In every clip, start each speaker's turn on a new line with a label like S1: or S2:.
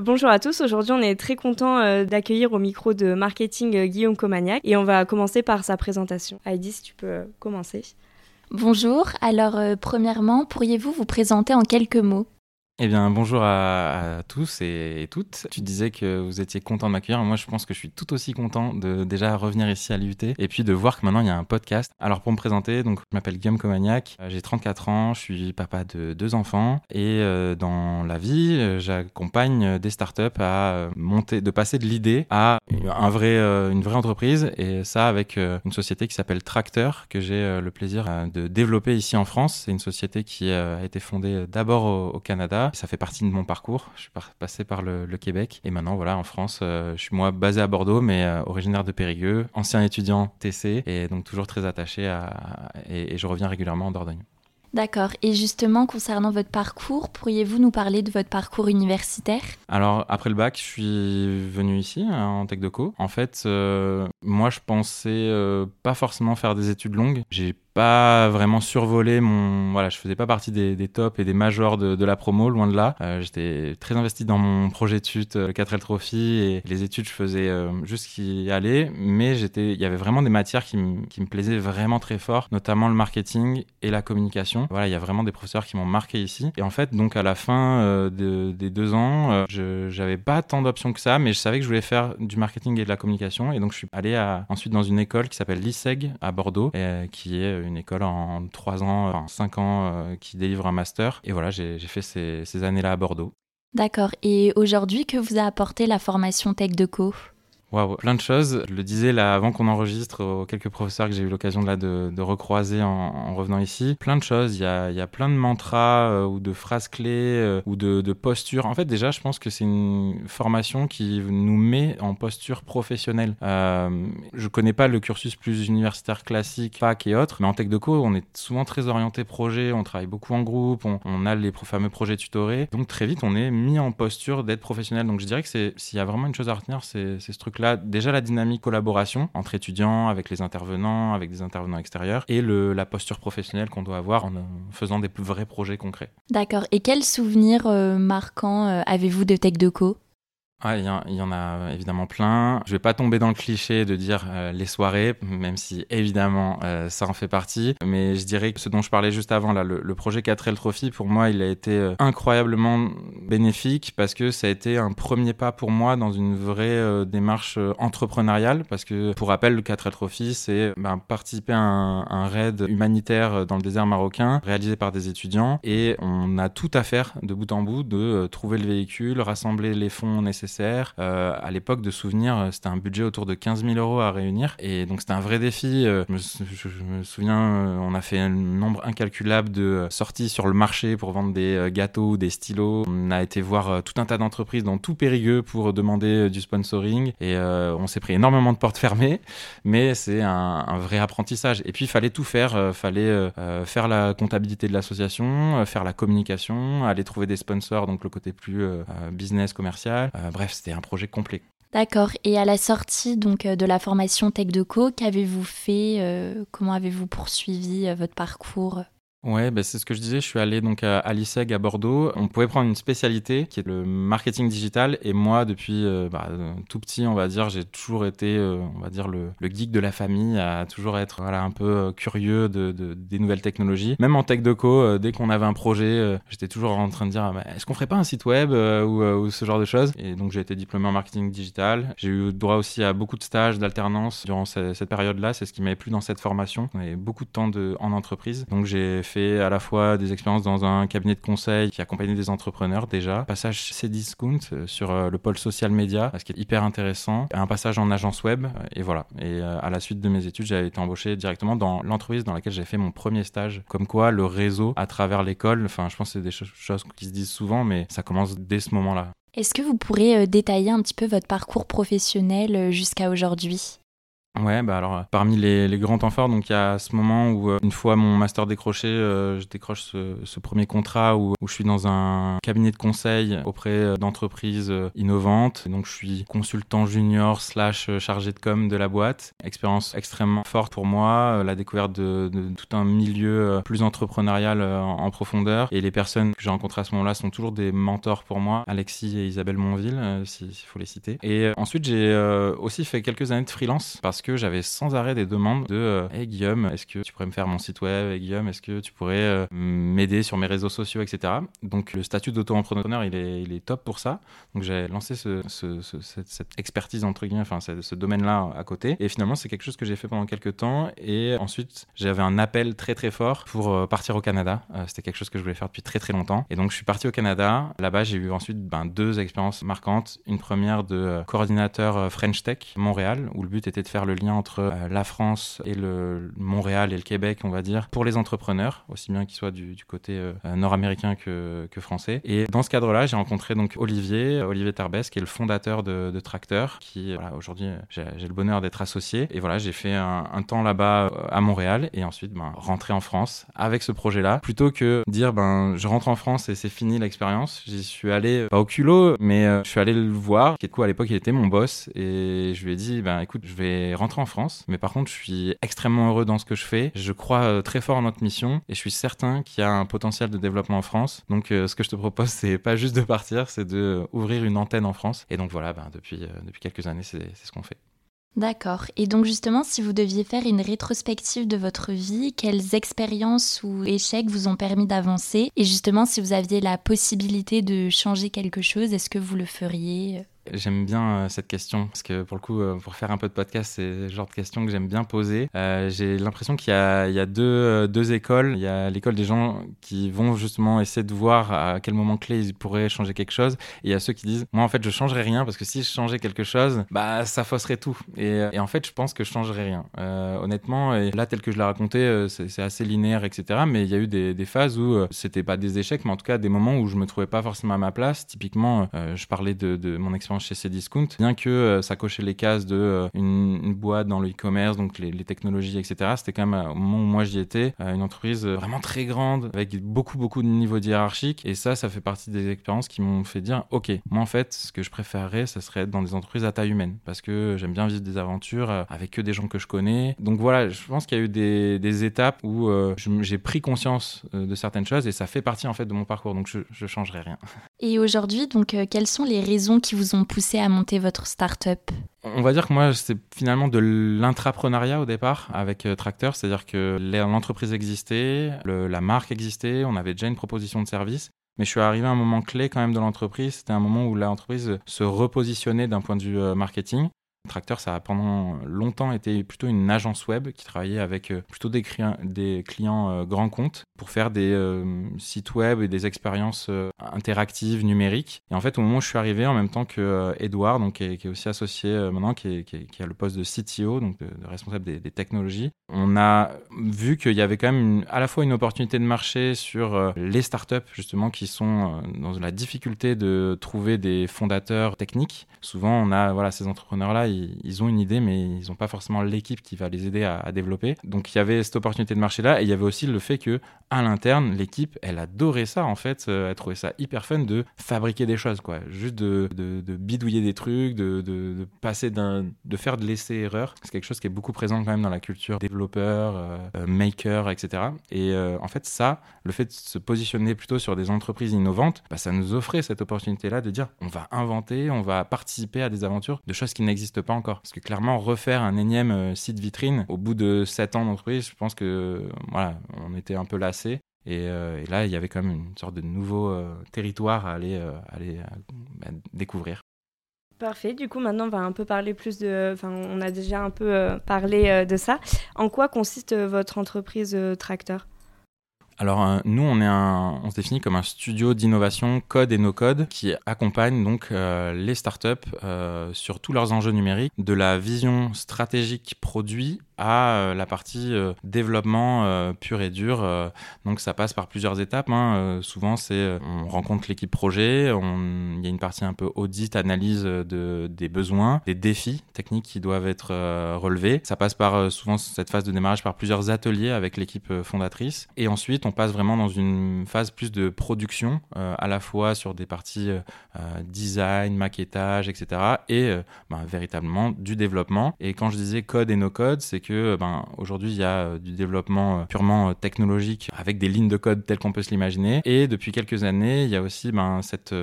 S1: Bonjour à tous, aujourd'hui on est très content euh, d'accueillir au micro de marketing euh, Guillaume Comagnac et on va commencer par sa présentation. Heidi, si tu peux euh, commencer.
S2: Bonjour, alors premièrement, pourriez-vous vous présenter en quelques mots?
S3: Eh bien, bonjour à, tous et, toutes. Tu disais que vous étiez content de m'accueillir. Moi, je pense que je suis tout aussi content de déjà revenir ici à l'UT et puis de voir que maintenant il y a un podcast. Alors, pour me présenter, donc, je m'appelle Guillaume Comagnac, euh, j'ai 34 ans, je suis papa de deux enfants et euh, dans la vie, euh, j'accompagne des startups à monter, de passer de l'idée à un vrai, une vraie entreprise et ça avec une société qui s'appelle Tracteur que j'ai le plaisir de développer ici en France. C'est une société qui a été fondée d'abord au Canada ça fait partie de mon parcours. Je suis passé par le, Québec et maintenant, voilà, en France, euh, je suis moi basé à Bordeaux, mais euh, originaire de Périgueux, ancien étudiant TC et donc toujours très attaché à. et je reviens régulièrement en Dordogne.
S2: D'accord. Et justement, concernant votre parcours, pourriez-vous nous parler de votre parcours universitaire?
S3: Alors, après le bac, je suis venu ici, hein, en Tech de Co. En fait, euh, moi, je pensais pas forcément faire des études longues. J'ai pas vraiment survolé mon voilà je faisais pas partie des, des tops et des majors de, de, la promo loin de là. Euh, j'étais très investi dans mon projet euh, le 4L Trophy et les études je faisais euh, juste ce qui allait. Mais il y avait vraiment des matières qui, qui me plaisaient vraiment très fort notamment le marketing et la communication. Voilà il y a vraiment des professeurs qui m'ont marqué ici. Et en fait donc à la fin euh, de, des deux ans je j'avais pas tant d'options que ça mais je savais que je voulais faire du marketing et de la communication. Et donc je suis allé ensuite dans une école qui s'appelle l'ISEG à Bordeaux et, qui est une école en 3 ans, enfin 5 ans euh, qui délivre un master. Et voilà, j'ai fait ces, ces années-là à Bordeaux.
S2: D'accord. Et aujourd'hui, que vous a apporté la formation Tech de Co?
S3: Waouh, plein de choses. Je le disais là avant qu'on enregistre aux quelques professeurs que j'ai eu l'occasion là de, de recroiser en, en, revenant ici. Plein de choses. Il y a, il y a plein de mantras euh, ou de phrases clés euh, ou de, de postures. En fait, déjà, je pense que c'est une formation qui nous met en posture professionnelle. Euh, je connais pas le cursus plus universitaire classique, fac et autres, mais en tech de co, on est souvent très orienté projet. On travaille beaucoup en groupe. On, on a les fameux projets tutorés. Donc très vite, on est mis en posture d'être professionnel. Donc je dirais que s'il y a vraiment une chose à retenir, c'est ce truc-là déjà la dynamique collaboration entre étudiants, avec les intervenants, avec des intervenants extérieurs, et le, la posture professionnelle qu'on doit avoir en faisant des vrais projets concrets.
S2: D'accord. Et quels souvenirs euh, marquants euh, avez-vous de Tech
S3: ah, il y, en a évidemment plein. Je vais pas tomber dans le cliché de dire euh, les soirées, même si évidemment euh, ça en fait partie. Mais je dirais que ce dont je parlais juste avant, là, le, projet 4L Trophy, pour moi, il a été euh, incroyablement bénéfique parce que ça a été un premier pas pour moi dans une vraie démarche entrepreneuriale. Parce que, pour rappel, le 4L Trophy, c'est ben, participer à un, raid humanitaire dans le désert marocain réalisé par des étudiants. Et on a tout à faire de bout en bout de trouver le véhicule, rassembler les fonds nécessaires euh, à l'époque, de souvenir, euh, c'était un budget autour de 15 000 euros à réunir. Et donc, c'était un vrai défi. Euh, je me, souviens, on a fait un nombre incalculable de sorties sur le marché pour vendre des gâteaux, des stylos. On a été voir tout un tas d'entreprises dans tout Périgueux pour demander du sponsoring. Et on s'est pris énormément de portes fermées. Mais c'est un, vrai apprentissage. Et puis, il fallait tout faire. Il fallait faire la comptabilité de l'association, faire la communication, aller trouver des sponsors, donc le côté plus business, commercial. bref, bref, c'était un projet complet.
S2: D'accord. Et à la sortie donc euh, de la formation Tech de Co, qu'avez-vous fait euh, Comment avez-vous poursuivi euh, votre parcours?
S3: Ouais, bah c'est ce que je disais. Je suis allé donc à, l'ISEG à Bordeaux. On pouvait prendre une spécialité qui est le marketing digital. Et moi, depuis euh, bah, tout petit, on va dire, j'ai toujours été, euh, on va dire, le, le, geek de la famille, à toujours être voilà, un peu euh, curieux de, de, des nouvelles technologies. Même en tech de co, dès qu'on avait un projet, j'étais toujours en train de dire bah, est-ce qu'on ferait pas un site web ou, ou, ce genre de choses? Et donc, j'ai été diplômé en marketing digital. J'ai eu droit aussi à beaucoup de stages, d'alternance durant cette, cette période-là. C'est ce qui m'avait plu dans cette formation. On avait beaucoup de temps de, en entreprise. Donc, j'ai fait à la fois des expériences dans un cabinet de conseil qui accompagnait des entrepreneurs déjà, passage chez Discount euh, sur euh, le pôle social média, ce qui est hyper intéressant, un passage en agence web, euh, et voilà. Et à la suite de mes études, j'ai été embauché directement dans l'entreprise dans laquelle j'ai fait mon premier stage. Comme quoi, le réseau à travers l'école, enfin, je pense que c'est des choses qui se disent souvent, mais ça commence dès ce moment-là.
S2: Est-ce que vous pourrez détailler un petit peu votre parcours professionnel jusqu'à aujourd'hui?
S3: Ouais, bah alors parmi les, les, grands temps forts, donc il y a ce moment où une fois mon master décroché, je décroche ce, ce, premier contrat où, où, je suis dans un cabinet de conseil auprès d'entreprises innovantes. Donc je suis consultant junior slash chargé de com de la boîte. Expérience extrêmement forte pour moi, la découverte de, de tout un milieu plus entrepreneurial en, profondeur. Et les personnes que j'ai rencontrées à ce moment-là sont toujours des mentors pour moi, Alexis et Isabelle Monville, s'il faut les citer. Et ensuite j'ai aussi fait quelques années de freelance parce que j'avais sans arrêt des demandes de euh, Hey Guillaume, est-ce que tu pourrais me faire mon site web? Hey Guillaume, est-ce que tu pourrais euh, m'aider sur mes réseaux sociaux, etc. Donc le statut d'auto-entrepreneur, il est, il est top pour ça. Donc j'ai lancé ce, cette, expertise, entre guillemets, enfin ce, domaine-là à côté. Et finalement, c'est quelque chose que j'ai fait pendant quelques temps. Et ensuite, j'avais un appel très très fort pour euh, partir au Canada. C'était quelque chose que je voulais faire depuis très très longtemps. Et donc je suis parti au Canada. Là-bas, j'ai eu ensuite ben, deux expériences marquantes. Une première de coordinateur French Tech Montréal, où le but était de faire le lien entre euh, la France et le Montréal et le Québec, on va dire, pour les entrepreneurs, aussi bien qu'ils soient du, côté euh, nord-américain que, français. Et dans ce cadre-là, j'ai rencontré donc Olivier, Olivier Tarbès, qui est le fondateur de, de Tracteur, qui voilà, aujourd'hui j'ai le bonheur d'être associé. Et voilà, j'ai fait un, temps là-bas euh, à Montréal et ensuite ben, rentrer en France avec ce projet-là, plutôt que dire ben je rentre en France et c'est fini l'expérience. J'y suis allé pas au culot, mais je suis allé le voir. Qui coup à l'époque il était mon boss et je lui ai dit ben écoute je vais rentrer en France. Mais par contre, je suis extrêmement heureux dans ce que je fais. Je crois euh, très fort en notre mission et je suis certain qu'il y a un potentiel de développement en France. Donc, euh, ce que je te propose, c'est pas juste de partir, c'est de ouvrir une antenne en France. Et donc voilà, ben, depuis, euh, depuis quelques années, c'est ce qu'on fait.
S2: D'accord. Et donc justement, si vous deviez faire une rétrospective de votre vie, quelles expériences ou échecs vous ont permis d'avancer? Et justement, si vous aviez la possibilité de changer quelque chose, est-ce que vous le feriez?
S3: J'aime bien euh, cette question parce que pour le coup, euh, pour faire un peu de podcast, c'est le genre de question que j'aime bien poser. Euh, j'ai l'impression qu'il y a, deux, écoles. Il y a l'école des gens qui vont justement essayer de voir à quel moment clé ils pourraient changer quelque chose. Et il y a ceux qui disent, moi en fait, je changerais rien parce que si je changeais quelque chose, bah ça fausserait tout. Et, en fait, je pense que je changerais rien. honnêtement, et là tel que je l'ai raconté, c'est assez linéaire, etc. Mais il y a eu des, phases où c'était pas des échecs, mais en tout cas des moments où je me trouvais pas forcément à ma place. Typiquement, je parlais de mon expérience chez Cdiscount, bien que euh, ça cochait les cases de euh, une, boîte dans le e-commerce, donc les, technologies, etc. C'était quand même au moment où moi j'y étais, euh, une entreprise vraiment très grande avec beaucoup beaucoup de niveaux hiérarchiques. Et ça, ça fait partie des expériences qui m'ont fait dire, ok, moi en fait, ce que je préférerais, ça serait être dans des entreprises à taille humaine, parce que j'aime bien vivre des aventures avec que des gens que je connais. Donc voilà, je pense qu'il y a eu des, des étapes où j'ai pris conscience de certaines choses et ça fait partie en fait de mon parcours. Donc je, je changerai rien.
S2: Et aujourd'hui, donc, quelles sont les raisons qui vous ont poussé à monter votre start-up
S3: on va dire que moi, c'est finalement de l'intrapreneuriat au départ avec euh, Tracteur, c'est-à-dire que l'entreprise existait, la marque existait, on avait déjà une proposition de service. Mais je suis arrivé à un moment clé quand même de l'entreprise. C'était un moment où l'entreprise se repositionnait d'un point de vue euh, marketing. Tracteur, ça a pendant longtemps été plutôt une agence web qui travaillait avec euh, plutôt des, clients, euh, grands comptes pour faire des euh, sites web et des expériences interactives numériques. Et en fait, au moment où je suis arrivé, en même temps que Edouard, donc, qui est, aussi associé maintenant, qui, a le poste de CTO, donc de, responsable des, technologies, on a vu qu'il y avait quand même à la fois une opportunité de marché sur les startups, justement, qui sont dans la difficulté de trouver des fondateurs techniques. Souvent, on a voilà, ces entrepreneurs-là, ils, ont une idée, mais ils n'ont pas forcément l'équipe qui va les aider à, développer. Donc il y avait cette opportunité de marché là, et il y avait aussi le fait que à l'interne, l'équipe, elle adorait ça en fait, euh, elle trouvait ça hyper fun de fabriquer des choses, quoi, juste de, bidouiller des trucs, de, passer d'un, de faire de l'essai erreur. C'est quelque chose qui est beaucoup présent quand même dans la culture développeur, euh, euh, maker, etc. Et en fait ça, le fait de se positionner plutôt sur des entreprises innovantes, bah, ça nous offrait cette opportunité là de dire on va inventer, on va participer à des aventures de choses qui n'existent pas encore. Parce que clairement, refaire un énième site vitrine au bout de 7 ans d'entreprise, je pense que voilà, on était un peu lassé. Euh, et, là, il y avait quand même une sorte de nouveau euh, territoire à aller, aller bah, découvrir.
S1: Parfait. Du coup, maintenant, on va un peu parler plus de. Enfin, on a déjà un peu parlé de ça. En quoi consiste votre entreprise Tracteur
S3: alors euh, nous, on, est un, on se définit comme un studio d'innovation code et no code qui accompagne donc euh, les startups euh, sur tous leurs enjeux numériques, de la vision stratégique produit à la partie développement pur et dur. donc ça passe par plusieurs étapes. Hein. souvent, c'est on rencontre l'équipe projet, il y a une partie un peu audit, analyse de, des besoins, des défis techniques qui doivent être relevés. Ça passe par souvent cette phase de démarrage par plusieurs ateliers avec l'équipe fondatrice. Et ensuite, on passe vraiment dans une phase plus de production, à la fois sur des parties design, maquettage, etc. Et ben, véritablement du développement. Et quand je disais code et no code, c'est que ben, aujourd'hui il y a euh, du développement euh, purement euh, technologique avec des lignes de code telles qu'on peut se l'imaginer. Et depuis quelques années, il y a aussi ben, cette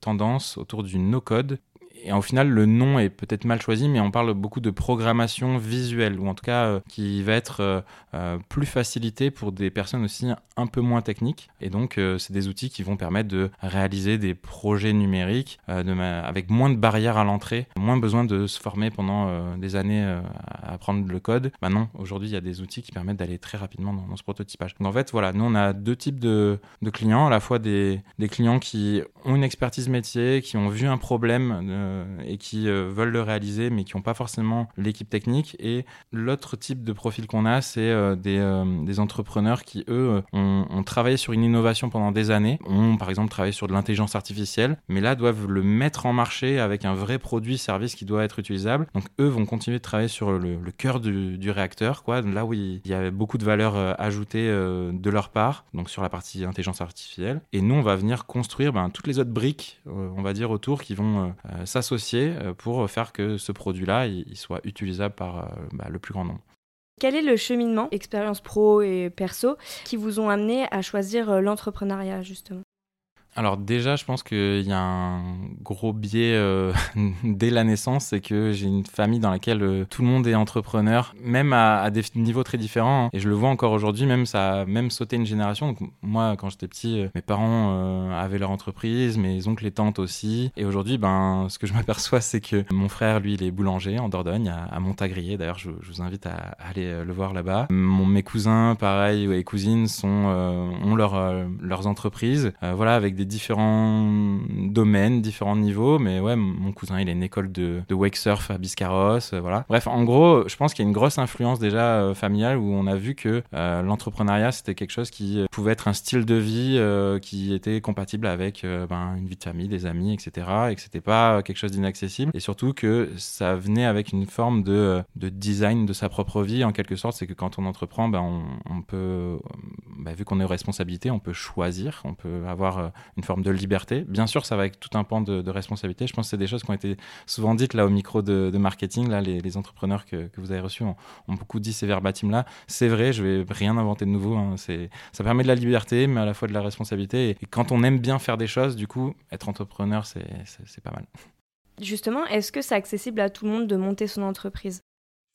S3: tendance autour du no code et au final, le nom est peut-être mal choisi, mais on parle beaucoup de programmation visuelle, ou en tout cas euh, qui va être euh, euh, plus facilité pour des personnes aussi un peu moins techniques. Et donc, c'est des outils qui vont permettre de réaliser des projets numériques avec moins de barrières à l'entrée, moins besoin de se former pendant des années à apprendre le code. Maintenant, aujourd'hui, il y a des outils qui permettent d'aller très rapidement dans, ce prototypage. Donc en fait, voilà, nous, on a deux types de, clients, à la fois des, des, clients qui ont une expertise métier, qui ont vu un problème et qui euh, veulent le réaliser mais qui n'ont pas forcément l'équipe technique. Et l'autre type de profil qu'on a, c'est euh, des, entrepreneurs qui, eux, ont, travaillé sur une innovation pendant des années, ont par exemple travaillé sur de l'intelligence artificielle, mais là doivent le mettre en marché avec un vrai produit, service qui doit être utilisable. Donc eux vont continuer de travailler sur le, cœur du, réacteur, quoi, là où il y a beaucoup de valeur ajoutée de leur part, donc sur la partie intelligence artificielle. Et nous, on va venir construire ben, toutes les autres briques, on va dire, autour qui vont s'associer euh, pour faire que ce produit-là il, soit utilisable par euh, bah, le plus grand nombre.
S1: Quel est le cheminement, expérience pro et perso, qui vous ont amené à choisir euh, l'entrepreneuriat justement?
S3: Alors déjà, je pense qu'il y a un gros biais euh, dès la naissance, c'est que j'ai une famille dans laquelle euh, tout le monde est entrepreneur, même à, des niveaux très différents. Hein. Et je le vois encore aujourd'hui, même ça a même sauté une génération. Donc, moi, quand j'étais petit, euh, mes parents avaient leur entreprise, mes oncles et tantes aussi. Et aujourd'hui, ben, ce que je m'aperçois, c'est que mon frère, lui, il est boulanger en Dordogne, à, Montagrier. D'ailleurs, je, vous invite à, aller le voir là-bas. mes cousins, pareil, et cousines, sont, ont leur, leurs entreprises, voilà, avec des différents domaines, différents niveaux. Mais ouais, mon cousin, il a une école de, de wake surf à Biscarrosse, euh, voilà. Bref, en gros, je pense qu'il y a une grosse influence déjà euh, familiale où on a vu que euh, l'entrepreneuriat, c'était quelque chose qui pouvait être un style de vie qui était compatible avec ben, une vie de famille, des amis, etc. Et que c'était pas quelque chose d'inaccessible. Et surtout que ça venait avec une forme de, de design de sa propre vie, en quelque sorte. C'est que quand on entreprend, ben, on, on peut, ben, vu qu'on est aux responsabilités, on peut choisir, on peut avoir une forme de liberté. Bien sûr, ça va avec tout un pan de, responsabilité. Je pense que c'est des choses qui ont été souvent dites là au micro de, marketing. Là, les, entrepreneurs que, vous avez reçus ont, beaucoup dit ces verbatim là. C'est vrai, je vais rien inventer de nouveau. Hein. C'est, ça permet de la liberté, mais à la fois de la responsabilité. Et, quand on aime bien faire des choses, du coup, être entrepreneur, c'est pas mal.
S1: Justement, est-ce que c'est accessible à tout le monde de monter son entreprise?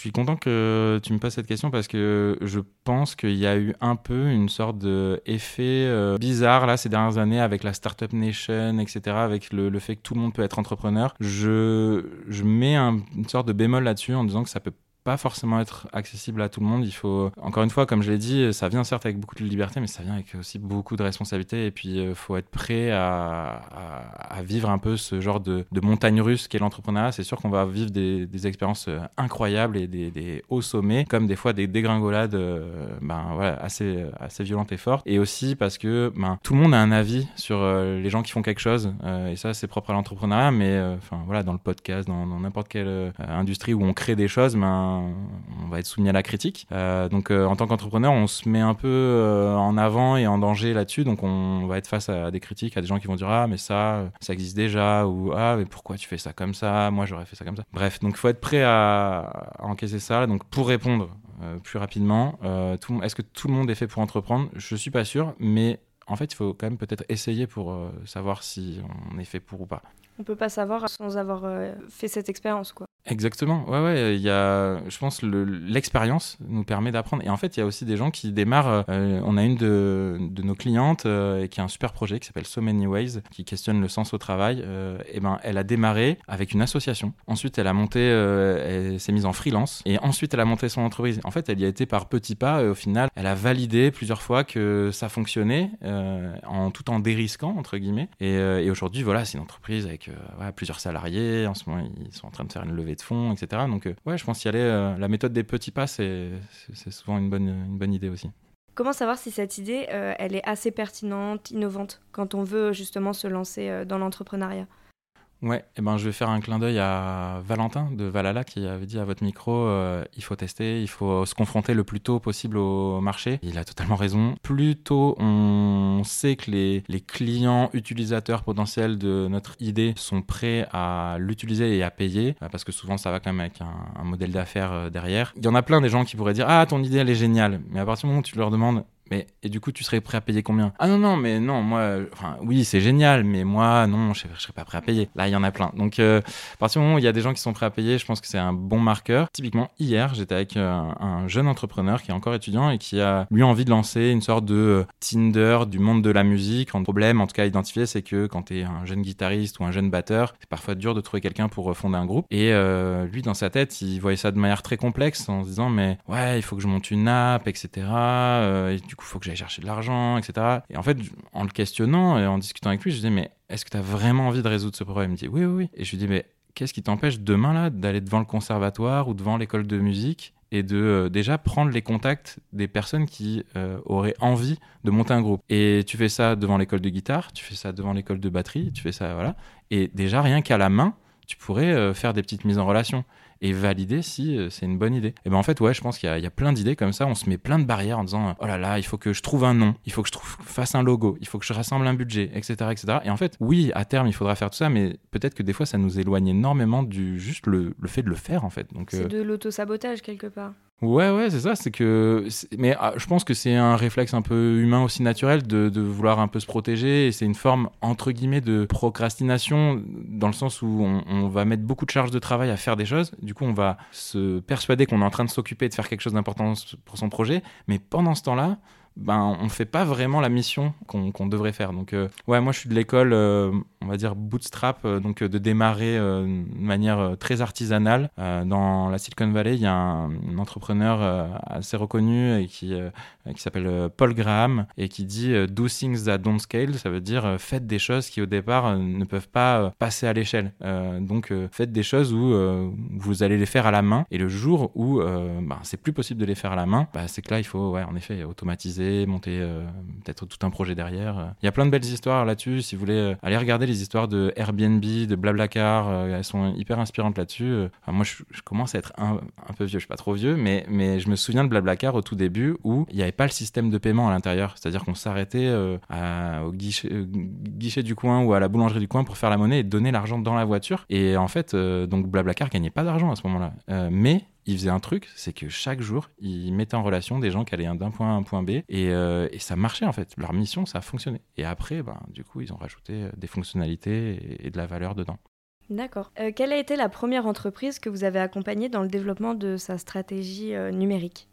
S3: Je suis content que tu me poses cette question parce que je pense qu'il y a eu un peu une sorte d'effet euh, bizarre là ces dernières années avec la Startup Nation, etc., avec le, fait que tout le monde peut être entrepreneur. Je, je mets une sorte de bémol là-dessus en disant que ça peut pas forcément être accessible à tout le monde. Il faut, encore une fois, comme je l'ai dit, ça vient certes avec beaucoup de liberté, mais ça vient avec aussi beaucoup de responsabilité. Et puis, il euh, faut être prêt à, à, vivre un peu ce genre de, de montagne russe qu'est l'entrepreneuriat. C'est sûr qu'on va vivre des, des, expériences euh, incroyables et des, des, hauts sommets, comme des fois des dégringolades euh, ben, voilà, assez, assez violentes et fortes. Et aussi parce que ben, tout le monde a un avis sur les gens qui font quelque chose. et ça, c'est propre à l'entrepreneuriat, mais enfin voilà, dans le podcast, dans n'importe quelle industrie où on crée des choses, ben, on va être soumis à la critique. Euh, donc euh, en tant qu'entrepreneur, on se met un peu euh, en avant et en danger là-dessus. Donc on va être face à des critiques, à des gens qui vont dire ah mais ça, ça existe déjà ou ah mais pourquoi tu fais ça comme ça? Moi j'aurais fait ça comme ça. Bref, donc il faut être prêt à, encaisser ça. Donc pour répondre plus rapidement, est-ce que tout le monde est fait pour entreprendre? Je suis pas sûr, mais en fait, il faut quand même peut-être essayer pour savoir si on est fait pour ou pas.
S1: On peut pas savoir sans avoir fait cette expérience, quoi.
S3: Exactement. Ouais, ouais. Il y a, je pense, l'expérience nous permet d'apprendre. Et en fait, il y a aussi des gens qui démarrent. Euh, on a une de, nos clientes euh, qui a un super projet qui s'appelle So Many Ways, qui questionne le sens au travail. Euh, et ben, elle a démarré avec une association. Ensuite, elle a monté, elle s'est mise en freelance. Et ensuite, elle a monté son entreprise. En fait, elle y a été par petits pas. Et au final, elle a validé plusieurs fois que ça fonctionnait, tout en dérisquant entre guillemets. Et, et aujourd'hui, voilà, c'est une entreprise avec plusieurs salariés. En ce moment, ils sont en train de faire une levée de fonds, etc. Donc, ouais, je pense y aller. la méthode des petits pas, c'est souvent une bonne, une bonne idée aussi.
S1: Comment savoir si cette idée, elle est assez pertinente, innovante, quand on veut justement se lancer dans l'entrepreneuriat?
S3: Ouais, et eh ben, je vais faire un clin d'œil à Valentin de Valhalla qui avait dit à votre micro euh, il faut tester, il faut se confronter le plus tôt possible au marché. Il a totalement raison. Plus tôt on sait que les, les clients utilisateurs potentiels de notre idée sont prêts à l'utiliser et à payer, euh, parce que souvent ça va quand même avec un, un modèle d'affaires euh, derrière. Il y en a plein des gens qui pourraient dire Ah, ton idée elle est géniale, mais à partir du moment où tu leur demandes et du coup, tu serais prêt à payer combien? Ah non non, mais non, moi, enfin oui, c'est génial, mais moi, non, je, je serais pas prêt à payer. Là, il y en a plein. Donc, euh, à partir du moment où il y a des gens qui sont prêts à payer, je pense que c'est un bon marqueur. Typiquement, hier, j'étais avec euh, un jeune entrepreneur qui est encore étudiant et qui a lui envie de lancer une sorte de euh, Tinder du monde de la musique. Un problème, en tout cas identifié, c'est que quand tu es un jeune guitariste ou un jeune batteur, c'est parfois dur de trouver quelqu'un pour fonder un groupe. Et lui, dans sa tête, il voyait ça de manière très complexe en se disant mais ouais, il faut que je monte une app, etc. et du coup il faut que j'aille chercher de l'argent, etc. Et en fait, en le questionnant et en discutant avec lui, je lui dis, mais est-ce que tu as vraiment envie de résoudre ce problème? Il me dit, oui, oui, oui. Et je lui dis, mais qu'est-ce qui t'empêche demain là d'aller devant le conservatoire ou devant l'école de musique et de euh, déjà prendre les contacts des personnes qui euh, auraient envie de monter un groupe? Et tu fais ça devant l'école de guitare, tu fais ça devant l'école de batterie, tu fais ça, voilà. Et déjà, rien qu'à la main, tu pourrais euh, faire des petites mises en relation et valider si euh, c'est une bonne idée. Et ben en fait, ouais, je pense qu'il y, a plein d'idées comme ça. On se met plein de barrières en disant oh là là, il faut que je trouve un nom, il faut que je trouve, fasse un logo, il faut que je rassemble un budget, etc., etc. Et en fait, oui, à terme, il faudra faire tout ça, mais peut-être que des fois, ça nous éloigne énormément du juste le, le fait de le faire en fait.
S1: Donc c'est euh, de l'auto-sabotage quelque part.
S3: Ouais, ouais, c'est ça. C'est que, mais ah, je pense que c'est un réflexe un peu humain aussi naturel de, vouloir un peu se protéger. Et c'est une forme entre guillemets de procrastination dans le sens où on, va mettre beaucoup de charge de travail à faire des choses. Du coup, on va se persuader qu'on est en train de s'occuper de faire quelque chose d'important pour son projet. Mais pendant ce temps-là, ben, on fait pas vraiment la mission qu'on devrait faire. Donc, euh, ouais, moi je suis de l'école, euh, on va dire bootstrap, euh, donc de démarrer de manière très artisanale. dans la Silicon Valley, il y a un, entrepreneur assez reconnu et qui, qui s'appelle Paul Graham et qui dit Do things that don't scale. Ça veut dire faites des choses qui au départ ne peuvent pas passer à l'échelle. donc, faites des choses où vous allez les faire à la main et le jour où ben, c'est plus possible de les faire à la main, bah, c'est que là il faut, ouais, en effet, automatiser monter euh, peut-être tout un projet derrière. Il y a plein de belles histoires là-dessus. Si vous voulez euh, aller regarder les histoires de Airbnb, de Blablacar, euh, elles sont hyper inspirantes là-dessus. moi, je, commence à être un, peu vieux, je suis pas trop vieux, mais, mais je me souviens de Blablacar au tout début où il n'y avait pas le système de paiement à l'intérieur. C'est-à-dire qu'on s'arrêtait au guichet, guichet du coin ou à la boulangerie du coin pour faire la monnaie et donner l'argent dans la voiture. Et en fait, donc Blablacar gagnait pas d'argent à ce moment-là. mais il faisait un truc, c'est que chaque jour, il mettait en relation des gens qui allaient d'un point à un point B euh, et, ça marchait en fait. Leur mission, ça a fonctionné. Et après, ben, du coup, ils ont rajouté euh, des fonctionnalités et, de la valeur dedans.
S1: D'accord. Euh, quelle a été la première entreprise que vous avez accompagnée dans le développement de sa stratégie numérique?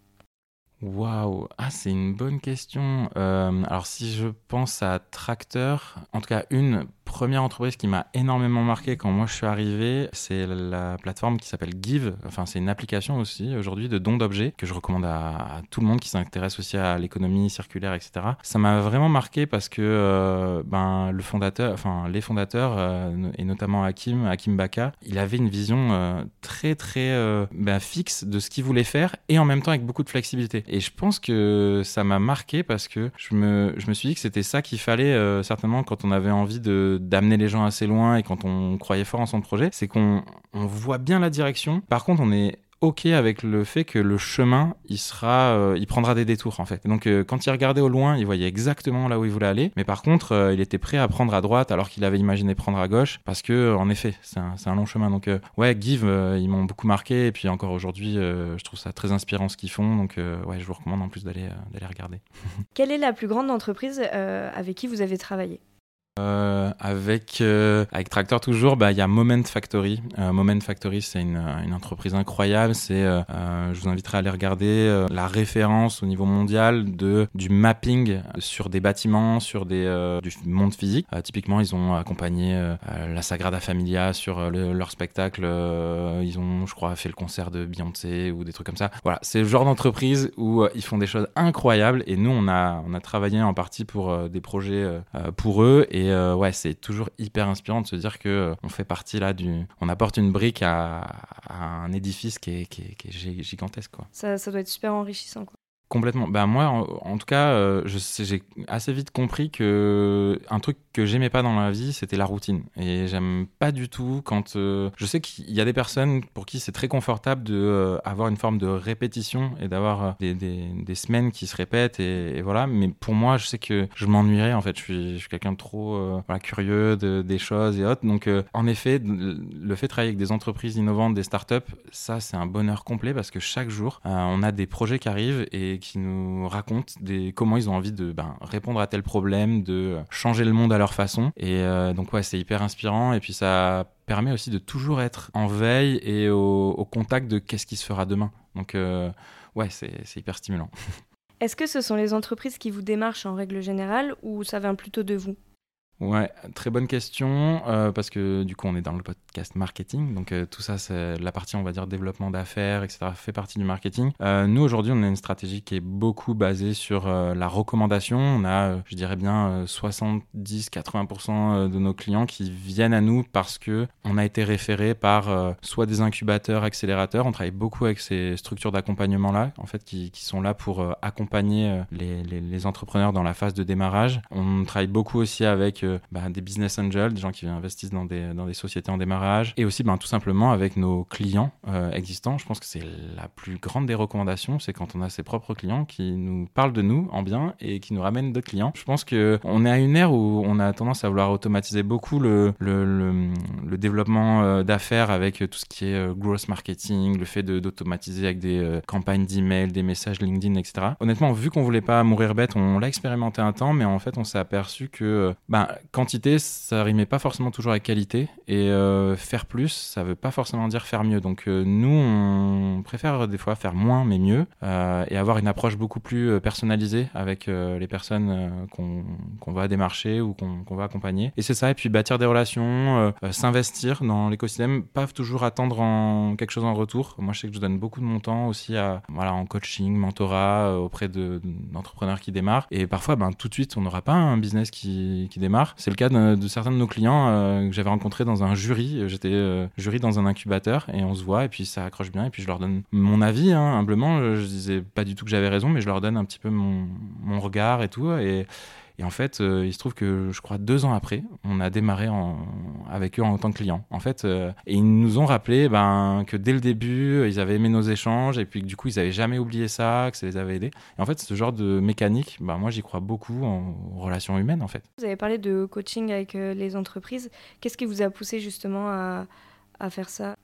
S3: Waouh, ah c'est une bonne question. alors si je pense à Tracteur, en tout cas une première entreprise qui m'a énormément marqué quand moi je suis arrivé, c'est la plateforme qui s'appelle Give. Enfin, c'est une application aussi aujourd'hui de dons d'objets que je recommande à, tout le monde qui s'intéresse aussi à l'économie circulaire, etc. Ça m'a vraiment marqué parce que euh, ben, le fondateur, enfin les fondateurs euh, et notamment Hakim, Hakim Baka, il avait une vision euh, très très ben, fixe de ce qu'il voulait faire et en même temps avec beaucoup de flexibilité. Et je pense que ça m'a marqué parce que je me, je me suis dit que c'était ça qu'il fallait certainement quand on avait envie de d'amener les gens assez loin et quand on croyait fort en son projet, c'est qu'on voit bien la direction. Par contre, on est ok avec le fait que le chemin il sera euh, il prendra des détours en fait. Donc euh, quand il regardait au loin il voyait exactement là où il voulait aller. Mais par contre euh, il était prêt à prendre à droite alors qu'il avait imaginé prendre à gauche parce que en effet c'est un, un, long chemin. Donc ouais Give ils m'ont beaucoup marqué et puis encore aujourd'hui je trouve ça très inspirant ce qu'ils font. Donc ouais je vous recommande en plus d'aller d'aller regarder.
S1: Quelle est la plus grande entreprise avec qui vous avez travaillé?
S3: Euh, avec euh, avec Tractor toujours, bah il y a Moment Factory. Euh, Moment Factory, c'est une, une, entreprise incroyable. C'est, je vous inviterai à aller regarder la référence au niveau mondial de du mapping sur des bâtiments, sur des du monde physique. typiquement, ils ont accompagné la Sagrada Familia sur leur spectacle. ils ont, je crois, fait le concert de Beyoncé ou des trucs comme ça. Voilà, c'est le genre d'entreprise où ils font des choses incroyables. Et nous, on a on a travaillé en partie pour des projets pour eux et Et ouais, c'est toujours hyper inspirant de se dire que on fait partie là du, on apporte une brique à, un édifice qui est, qui est, gigantesque quoi.
S1: Ça, ça doit être super enrichissant quoi.
S3: Complètement. Ben moi, en, tout cas, euh, j'ai assez vite compris que un truc que j'aimais pas dans la vie, c'était la routine. Et j'aime pas du tout quand euh, je sais qu'il y a des personnes pour qui c'est très confortable de euh, avoir une forme de répétition et d'avoir des, des, des, semaines qui se répètent et, voilà. Mais pour moi, je sais que je m'ennuierais. En fait, je suis, quelqu'un de trop curieux de, des choses et autres. Donc, en effet, le fait de travailler avec des entreprises innovantes, des startups, ça, c'est un bonheur complet parce que chaque jour, on a des projets qui arrivent et qui nous racontent des, comment ils ont envie de ben, répondre à tel problème, de changer le monde à leur façon. Et euh, donc ouais, c'est hyper inspirant. Et puis ça permet aussi de toujours être en veille et au, contact de qu'est-ce qui se fera demain. Donc euh, ouais, c'est hyper stimulant.
S1: Est-ce que ce sont les entreprises qui vous démarchent en règle générale ou ça vient plutôt de vous?
S3: Ouais, très bonne question, euh, parce que du coup on est dans le podcast marketing, donc euh, tout ça, c'est la partie on va dire développement d'affaires, etc., fait partie du marketing. Euh, nous aujourd'hui on a une stratégie qui est beaucoup basée sur la recommandation. On a, je dirais bien, 70-80% de nos clients qui viennent à nous parce que on a été référé par soit des incubateurs, accélérateurs. On travaille beaucoup avec ces structures d'accompagnement là, en fait, qui, sont là pour accompagner les entrepreneurs dans la phase de démarrage. On travaille beaucoup aussi avec bah, des business angels, des gens qui investissent dans des, dans des sociétés en démarrage, et aussi ben, tout simplement avec nos clients euh, existants. Je pense que c'est la plus grande des recommandations, c'est quand on a ses propres clients qui nous parlent de nous en bien et qui nous ramènent d'autres clients. Je pense qu'on est à une ère où on a tendance à vouloir automatiser beaucoup le, le, développement euh, d'affaires avec tout ce qui est euh, growth marketing, le fait d'automatiser avec des campagnes d'email, des messages LinkedIn, etc. Honnêtement, vu qu'on voulait pas mourir bête, on l'a expérimenté un temps, mais en fait, on s'est aperçu que ben, quantité, ça rimait pas forcément toujours avec qualité. Et euh, faire plus, ça veut pas forcément dire faire mieux. Donc euh, nous, on préfère des fois faire moins mais mieux euh, et avoir une approche beaucoup plus personnalisée avec les personnes qu'on va démarcher ou qu'on va accompagner. Et c'est ça. Et puis bâtir des relations, s'investir dans l'écosystème, pas toujours attendre en quelque chose en retour. Moi, je sais que je donne beaucoup de mon temps aussi à voilà en coaching, mentorat auprès d'entrepreneurs qui démarrent. Et parfois, ben tout de suite, on n'aura pas un business qui démarre. C'est le cas de, certains de nos clients euh, que j'avais rencontrés dans un jury. J'étais euh, jury dans un incubateur et on se voit et puis ça accroche bien et puis je leur donne mon avis, hein, humblement. Je, disais pas du tout que j'avais raison, mais je leur donne un petit peu mon, mon regard et tout. Et, et en fait, euh, il se trouve que je crois deux ans après, on a démarré avec eux en tant que client. En fait, euh, et ils nous ont rappelé ben, que dès le début, ils avaient aimé nos échanges et puis que du coup, ils n'avaient jamais oublié ça, que ça les avait aidés. Et en fait, ce genre de mécanique, ben, moi, j'y crois beaucoup en relations humaines, en fait.
S1: Vous avez parlé de coaching avec euh, les entreprises. Qu'est-ce qui vous a poussé justement à faire ça?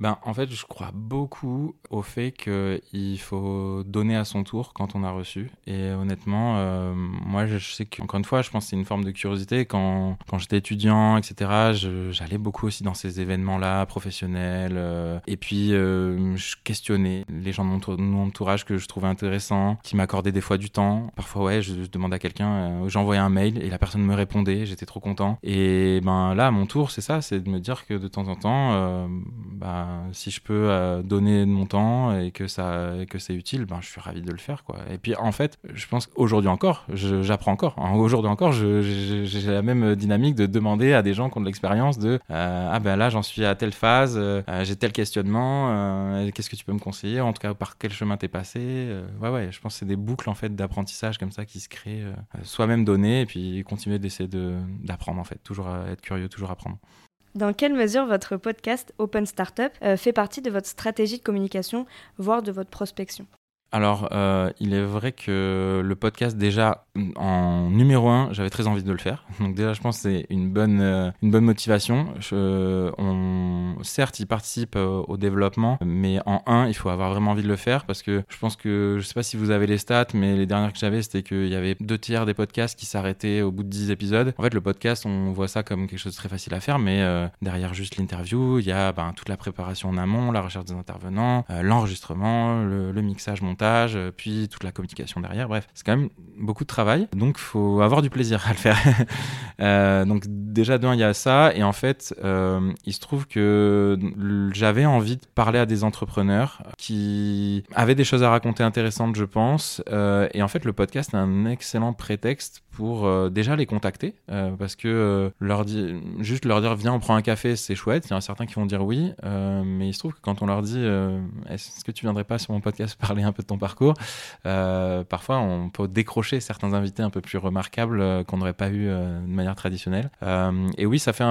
S3: Ben, en fait, je crois beaucoup au fait qu'il faut donner à son tour quand on a reçu. Et honnêtement, euh, moi, je sais qu'encore une fois, je pense que c'est une forme de curiosité. Quand, quand j'étais étudiant, etc., j'allais beaucoup aussi dans ces événements-là, professionnels. Euh, et puis, euh, je questionnais les gens de mon, entourage que je trouvais intéressants, qui m'accordaient des fois du temps. Parfois, ouais, je, demandais à quelqu'un, j'envoyais un mail et la personne me répondait. J'étais trop content. Et ben là, à mon tour, c'est ça, c'est de me dire que de temps en temps, ben, si je peux euh, donner de mon temps et que ça que c'est utile, ben je suis ravi de le faire quoi. Et puis en fait, je pense qu'aujourd'hui encore, j'apprends encore. Aujourd'hui encore, j'ai la même dynamique de demander à des gens qui ont de l'expérience de euh, ah ben là j'en suis à telle phase, euh, j'ai tel questionnement, qu'est-ce que tu peux me conseiller? En tout cas, par quel chemin t'es passé? Ouais ouais, je pense que c'est des boucles en fait d'apprentissage comme ça qui se créent, soi-même donner et puis continuer d'essayer d'apprendre en fait, toujours être curieux, toujours apprendre.
S1: Dans quelle mesure votre podcast Open Startup euh, fait partie de votre stratégie de communication, voire de votre prospection?
S3: Alors, euh, il est vrai que le podcast, déjà, en numéro un, j'avais très envie de le faire. Donc déjà, je pense que c'est une bonne, euh, une bonne motivation. on, certes, il participe euh, au développement, mais en un, il faut avoir vraiment envie de le faire parce que je pense que, je sais pas si vous avez les stats, mais les dernières que j'avais, c'était qu'il y avait deux tiers des podcasts qui s'arrêtaient au bout de dix épisodes. En fait, le podcast, on voit ça comme quelque chose de très facile à faire, mais derrière juste l'interview, il y a ben, toute la préparation en amont, la recherche des intervenants, l'enregistrement, le, le mixage, montage euh, puis toute la communication derrière. Bref, c'est quand même beaucoup de travail, donc faut avoir du plaisir à le faire. Euh, donc déjà d'un, il y a ça, et en fait, euh, il se trouve que j'avais envie de parler à des entrepreneurs qui avaient des choses à raconter intéressantes, je pense. et en fait, le podcast est un excellent prétexte pour euh, déjà les contacter, euh, parce que euh, leur dire, juste leur dire viens on prend un café, c'est chouette. Il y en a certains qui vont dire oui, mais il se trouve que quand on leur dit est-ce que tu viendrais pas sur mon podcast parler un peu de ton parcours, parfois on peut décrocher certains invités un peu plus remarquables qu'on n'aurait pas eu de manière traditionnelle. et oui, ça fait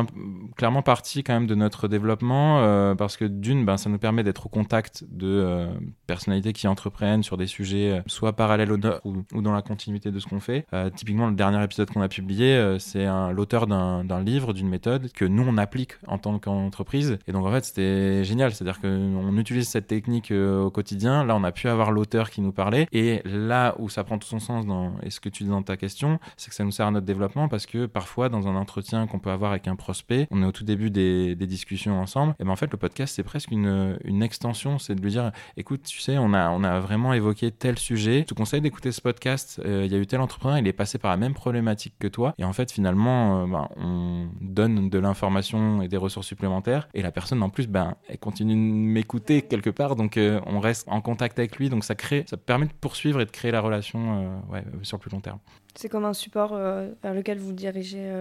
S3: clairement partie quand même de notre développement, parce que d'une, ben, ça nous permet d'être au contact de personnalités qui entreprennent sur des sujets soit parallèles au ou, ou dans la continuité de ce qu'on fait. typiquement, le dernier épisode qu'on a publié, euh, c'est l'auteur d'un livre, d'une méthode que nous on applique en tant qu'entreprise. Et donc en fait, c'était génial. C'est-à-dire qu'on utilise cette technique euh, au quotidien. Là, on a pu avoir l'auteur qui nous parlait. Et là où ça prend tout son sens dans ce que tu dis dans ta question, c'est que ça nous sert à notre développement parce que parfois dans un entretien qu'on peut avoir avec un prospect, on est au tout début des, discussions ensemble. Et ben en fait, le podcast c'est presque une, une extension, c'est de lui dire, écoute, tu sais, on a on a vraiment évoqué tel sujet. Je te conseille d'écouter ce podcast. Euh, il y a eu tel entrepreneur, il est passé par la même problématique que toi. Et en fait, finalement, euh, ben, on donne de l'information et des ressources supplémentaires. Et la personne, en plus, ben, elle continue de m'écouter quelque part. Donc, euh, on reste en contact avec lui. Donc, ça crée, ça permet de poursuivre et de créer la relation euh, ouais, sur le plus long terme.
S1: C'est comme un support vers lequel vous dirigez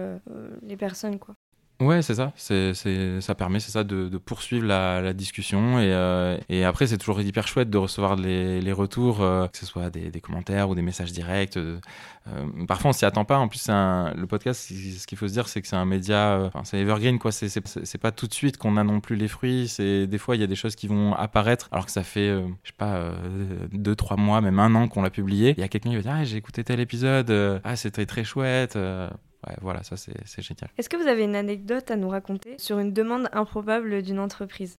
S1: les personnes, quoi.
S3: Ouais, c'est ça. C'est, ça permet, c'est ça, de, de poursuivre la, la discussion. Et, euh, et après, c'est toujours hyper chouette de recevoir les, les retours, euh, que ce soit des, des, commentaires ou des messages directs. Euh, parfois, on s'y attend pas. En plus, un, le podcast, ce qu'il faut se dire, c'est que c'est un média, enfin, c'est evergreen, quoi. C'est, c'est, pas tout de suite qu'on a non plus les fruits. C'est des fois, il y a des choses qui vont apparaître, alors que ça fait, je sais pas, deux, trois mois, même un an qu'on l'a publié. Il y a quelqu'un qui va dire, ah, j'ai écouté tel épisode, ah, c'était très chouette voilà, ça c'est génial.
S1: Est-ce que vous avez une anecdote à nous raconter sur une demande improbable d'une entreprise?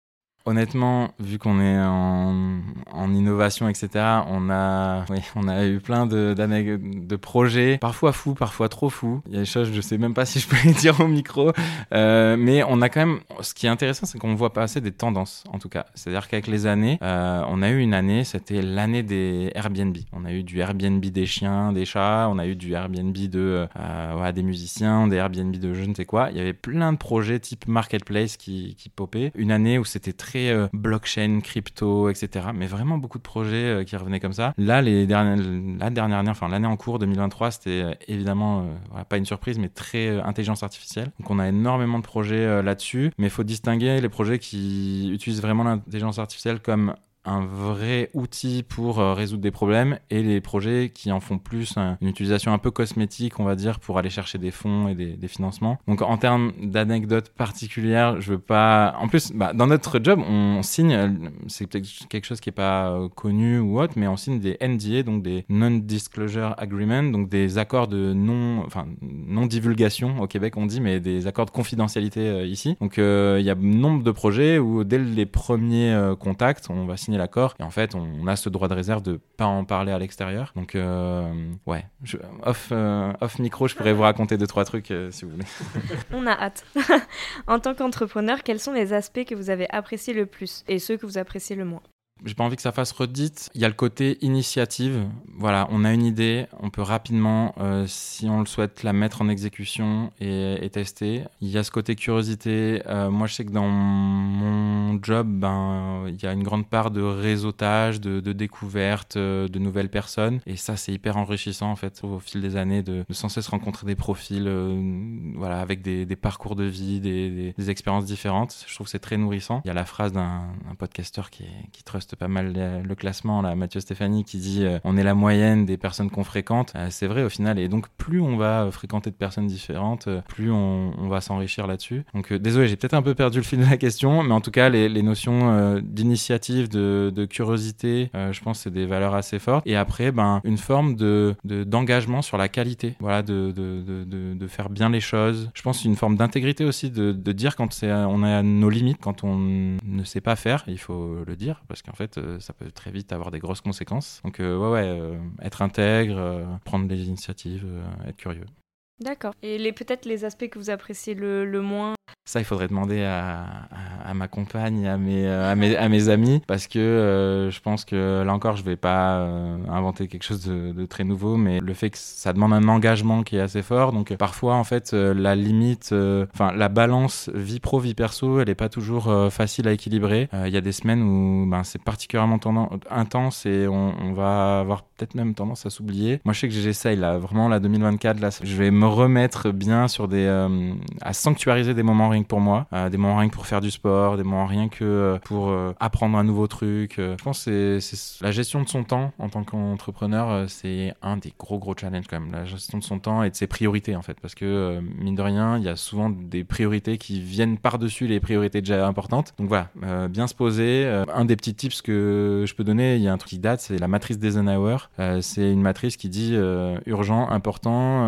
S3: Honnêtement, vu qu'on est en, innovation, etc., on a, oui, on a eu plein de, de projets, parfois fous, parfois trop fous. Il y a des choses, je sais même pas si je peux les dire au micro, euh, mais on a quand même. Ce qui est intéressant, c'est qu'on voit passer des tendances, en tout cas. C'est-à-dire qu'avec les années, euh, on a eu une année, c'était l'année des Airbnb. On a eu du Airbnb des chiens, des chats, on a eu du Airbnb de euh, des musiciens, des Airbnb de je ne sais quoi. Il y avait plein de projets type marketplace qui popaient. Une année où c'était très euh, blockchain, crypto, etc. Mais vraiment beaucoup de projets euh, qui revenaient comme ça. Là, les dernières, la dernière année, enfin l'année en cours 2023, c'était euh, évidemment pas une surprise, mais très intelligence artificielle. Donc on a énormément de projets là-dessus, mais il faut distinguer les projets qui utilisent vraiment l'intelligence artificielle comme un vrai outil pour euh, résoudre des problèmes et les projets qui en font plus une utilisation un peu cosmétique, on va dire, pour aller chercher des fonds et des, financements. Donc en termes d'anecdotes particulières, je veux pas. En plus, bah, dans notre job, on signe, c'est peut-être quelque chose qui est pas euh, connu ou autre, mais on signe des NDA, donc des Non-Disclosure Agreement, donc des accords de non, enfin non divulgation au Québec on dit, mais des accords de confidentialité euh, ici. Donc il y a nombre de projets où dès les premiers contacts, on va signer l'accord. Et en fait, on, a ce droit de réserve de pas en parler à l'extérieur. Donc, euh, ouais, off, euh, off micro, je pourrais vous raconter deux, trois trucs euh, si vous voulez.
S1: on a hâte. en tant qu'entrepreneur, quels sont les aspects que vous avez appréciés le plus et ceux que vous appréciez le moins?
S3: J'ai pas envie que ça fasse redite. Il y a le côté initiative. Voilà, on a une idée, on peut rapidement, euh, si on le souhaite, la mettre en exécution et, et tester. Il y a ce côté curiosité. Euh, moi, je sais que dans mon job, ben, il y a une grande part de réseautage, de, de découverte, euh, de nouvelles personnes. Et ça, c'est hyper enrichissant en fait au fil des années de, de sans cesse rencontrer des profils, euh, voilà, avec des, des, parcours de vie, des, des, expériences différentes. Je trouve que c'est très nourrissant. Il y a la phrase d'un podcasteur qui, qui trust pas mal le classement, là, Mathieu Stéphanie, qui dit euh, on est la moyenne des personnes qu'on fréquente. Euh, c'est vrai au final. Et donc, plus on va fréquenter de personnes différentes, euh, plus on, va s'enrichir là-dessus. Donc, désolé, j'ai peut-être un peu perdu le fil de la question, mais en tout cas, les, notions d'initiative, de, curiosité, je pense c'est des valeurs assez fortes. Et après, ben, une forme de, d'engagement sur la qualité, voilà, de, de, de, faire bien les choses. Je pense une forme d'intégrité aussi, de, dire quand c'est, on a nos limites, quand on ne sait pas faire, il faut le dire, parce qu'en fait, euh, ça peut très vite avoir des grosses conséquences. Donc, euh, ouais, ouais, euh, être intègre, prendre des initiatives, être curieux.
S1: D'accord. Et les, peut-être les aspects que vous appréciez le, moins
S3: Ça, il faudrait demander à, ma compagne, à mes, à mes, amis, parce que euh, je pense que là encore, je vais pas euh, inventer quelque chose de, très nouveau, mais le fait que ça demande un engagement qui est assez fort, donc parfois, en fait, euh, la limite, enfin, la balance vie pro, vie perso, elle est pas toujours facile à équilibrer. Il y a des semaines où ben, c'est particulièrement intense et on, on va avoir peut-être même tendance à s'oublier. Moi, je sais que j'essaye là, vraiment, la 2024, là, je vais me remettre bien sur des, à sanctuariser des moments pour moi, euh, des moments rien que pour faire du sport, des moments rien que euh, pour euh, apprendre un nouveau truc. je pense que la gestion de son temps en tant qu'entrepreneur, c'est un des gros gros challenges quand même, la gestion de son temps et de ses priorités en fait, parce que mine de rien, il y a souvent des priorités qui viennent par-dessus les priorités déjà importantes. Donc voilà, bien se poser. un des petits tips que je peux donner, il y a un truc qui date, c'est la matrice d'Eisenhower. c'est une matrice qui dit urgent, important,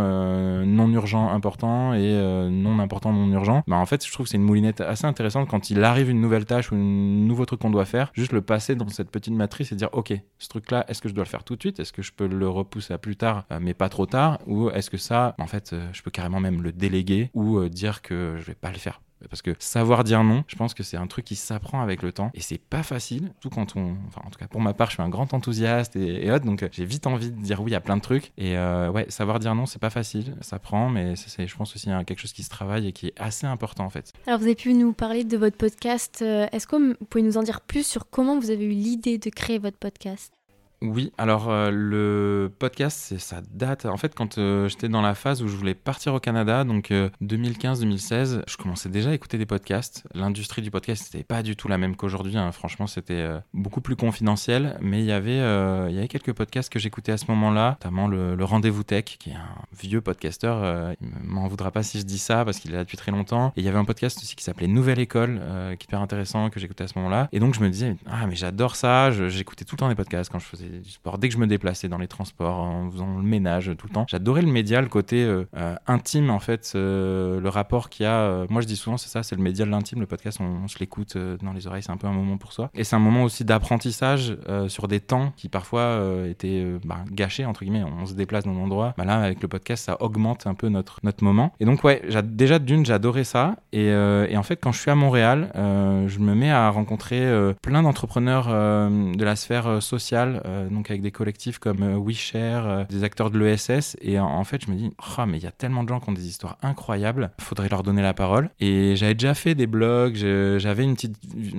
S3: non urgent, important et non important, non urgent. Bah, en fait, je trouve que c'est une moulinette assez intéressante quand il arrive une nouvelle tâche ou un nouveau truc qu'on doit faire, juste le passer dans cette petite matrice et dire ok, ce truc-là, est-ce que je dois le faire tout de suite? Est-ce que je peux le repousser à plus tard, euh, mais pas trop tard? Ou est-ce que ça, en fait, euh, je peux carrément même le déléguer ou euh, dire que je vais pas le faire? Parce que savoir dire non, je pense que c'est un truc qui s'apprend avec le temps et c'est pas facile, tout quand on. Enfin, en tout cas, pour ma part, je suis un grand enthousiaste et, et autres, donc j'ai vite envie de dire oui à plein de trucs. Et euh, ouais, savoir dire non, c'est pas facile, ça prend, mais c'est, je pense aussi quelque chose qui se travaille et qui est assez important en fait.
S4: Alors, vous avez pu nous parler de votre podcast. Euh, est-ce que vous pouvez nous en dire plus sur comment vous avez eu l'idée de créer votre podcast?
S3: Oui, alors euh, le podcast, c'est ça date. En fait, quand euh, j'étais dans la phase où je voulais partir au Canada, donc 2015-2016, euh, je commençais déjà à écouter des podcasts. L'industrie du podcast n'était pas du tout la même qu'aujourd'hui. Hein. Franchement, c'était beaucoup plus confidentiel. Mais il y avait, quelques podcasts que j'écoutais à ce moment-là, notamment le, Rendez-vous Tech, qui est un vieux podcasteur. il m'en voudra pas si je dis ça parce qu'il est là depuis très longtemps. Et il y avait un podcast aussi qui s'appelait Nouvelle École, qui est hyper intéressant, que j'écoutais à ce moment-là. Et donc je me disais, ah mais j'adore ça. J'écoutais tout le temps des podcasts quand je faisais sport. Dès que je me déplaçais dans les transports, en faisant le ménage tout le temps, j'adorais le média, le côté euh, euh, intime en fait, euh, le rapport qu'il y a. moi je dis souvent c'est ça, c'est le média de l'intime, le podcast, on, se l'écoute dans les oreilles, c'est un peu un moment pour soi. Et c'est un moment aussi d'apprentissage sur des temps qui parfois étaient bah, gâchés entre guillemets. On se déplace dans un endroit, bah, là avec le podcast ça augmente un peu notre notre moment. Et donc ouais, déjà d'une j'adorais ça. Et, et, en fait quand je suis à Montréal, je me mets à rencontrer plein d'entrepreneurs de la sphère sociale, donc avec des collectifs comme euh, WeShare, euh, des acteurs de l'ESS. Et en, fait, je me dis, oh, mais il y a tellement de gens qui ont des histoires incroyables, faudrait leur donner la parole. Et j'avais déjà fait des blogs, j'avais une petite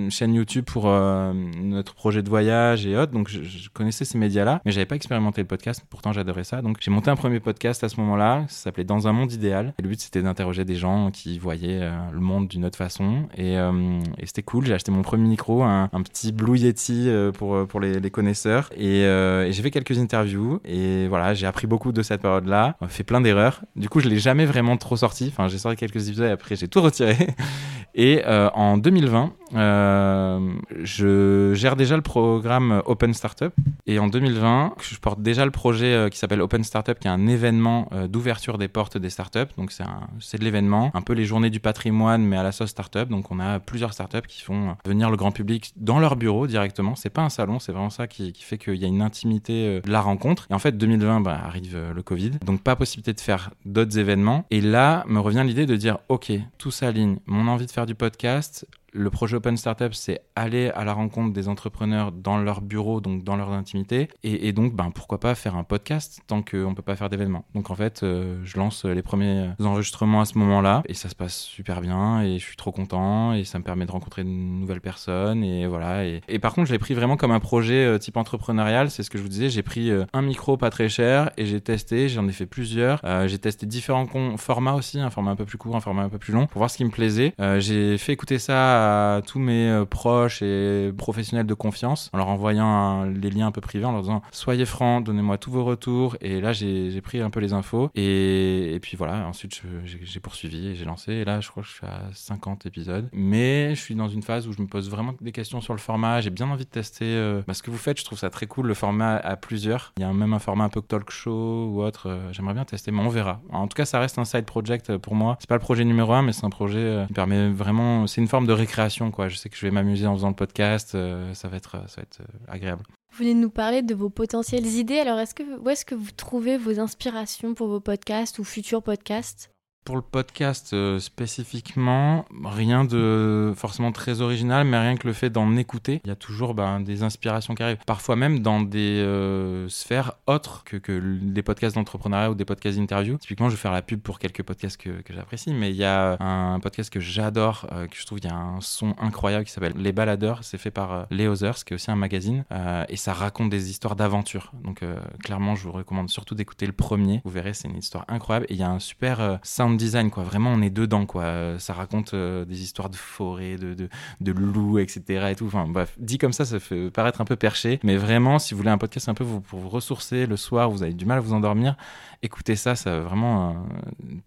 S3: chaîne YouTube pour euh, notre projet de voyage et autres, donc je, connaissais ces médias-là, mais j'avais pas expérimenté le podcast, pourtant j'adorais ça. Donc j'ai monté un premier podcast à ce moment-là, ça s'appelait Dans un monde idéal. Et le but c'était d'interroger des gens qui voyaient le monde d'une autre façon. Et, c'était cool, j'ai acheté mon premier micro, un, petit Blue Yeti pour, pour les, connaisseurs. Euh, et j'ai fait quelques interviews et voilà, j'ai appris beaucoup de cette période-là, fait plein d'erreurs. Du coup, je l'ai jamais vraiment trop sorti. Enfin, j'ai sorti quelques épisodes et après j'ai tout retiré. Et euh, en 2020, euh, je gère déjà le programme Open Startup. Et en 2020, je porte déjà le projet qui s'appelle Open Startup, qui est un événement d'ouverture des portes des startups. Donc c'est de l'événement, un peu les journées du patrimoine, mais à la sauce startup. Donc on a plusieurs startups qui font venir le grand public dans leur bureau directement. C'est pas un salon, c'est vraiment ça qui, qui fait qu'il y a une intimité de la rencontre. Et en fait, 2020 bah, arrive le Covid, donc pas possibilité de faire d'autres événements. Et là me revient l'idée de dire, ok, tout s'aligne, mon envie de faire du podcast, le projet Open Startup, c'est aller à la rencontre des entrepreneurs dans leur bureau, donc dans leur intimité. Et, donc, ben, pourquoi pas faire un podcast tant qu'on ne peut pas faire d'événements. Donc, en fait, euh, je lance les premiers enregistrements à ce moment-là. Et ça se passe super bien. Et je suis trop content. Et ça me permet de rencontrer de nouvelles personnes. Et voilà. Et, par contre, je l'ai pris vraiment comme un projet euh, type entrepreneurial. C'est ce que je vous disais. J'ai pris euh, un micro pas très cher et j'ai testé. J'en ai fait plusieurs. j'ai testé différents formats aussi. Un format un peu plus court, un format un peu plus long pour voir ce qui me plaisait. j'ai fait écouter ça tous mes euh, proches et professionnels de confiance en leur envoyant les liens un peu privés en leur disant soyez francs, donnez-moi tous vos retours. Et là, j'ai pris un peu les infos. Et, puis voilà, ensuite, j'ai poursuivi et j'ai lancé. Et là, je crois que je suis à 50 épisodes. Mais je suis dans une phase où je me pose vraiment des questions sur le format. J'ai bien envie de tester euh, bah, ce que vous faites. Je trouve ça très cool, le format à plusieurs. Il y a même un format un peu talk show ou autre. Euh, j'aimerais bien tester, mais on verra. En tout cas, ça reste un side project pour moi. C'est pas le projet numéro un, mais c'est un projet qui permet vraiment. C'est une forme de création. Quoi. Je sais que je vais m'amuser en faisant le podcast. Euh, ça va être, ça va être euh, agréable.
S4: Vous venez de nous parler de vos potentielles idées. Alors, est-ce que, où est-ce que vous trouvez vos inspirations pour vos podcasts ou futurs podcasts?
S3: Pour le podcast euh, spécifiquement, rien de forcément très original, mais rien que le fait d'en écouter, il y a toujours ben, des inspirations qui arrivent. Parfois même dans des euh, sphères autres que, des podcasts d'entrepreneuriat ou des podcasts d'interview. Typiquement, je vais faire la pub pour quelques podcasts que, j'apprécie, mais il y a un podcast que j'adore, euh, que je trouve il y a un son incroyable qui s'appelle Les Baladeurs. C'est fait par Les Others, qui est aussi un magazine, et ça raconte des histoires d'aventure. Donc clairement, je vous recommande surtout d'écouter le premier. Vous verrez, c'est une histoire incroyable. Et il y a un super sound design, quoi. Vraiment, on est dedans, quoi. Ça raconte euh, des histoires de forêt, de, de, loups, etc. Et tout. Enfin, bref, dit comme ça, ça fait paraître un peu perché. Mais vraiment, si vous voulez un podcast un peu pour vous ressourcer le soir, vous avez du mal à vous endormir, écoutez ça, c'est vraiment euh,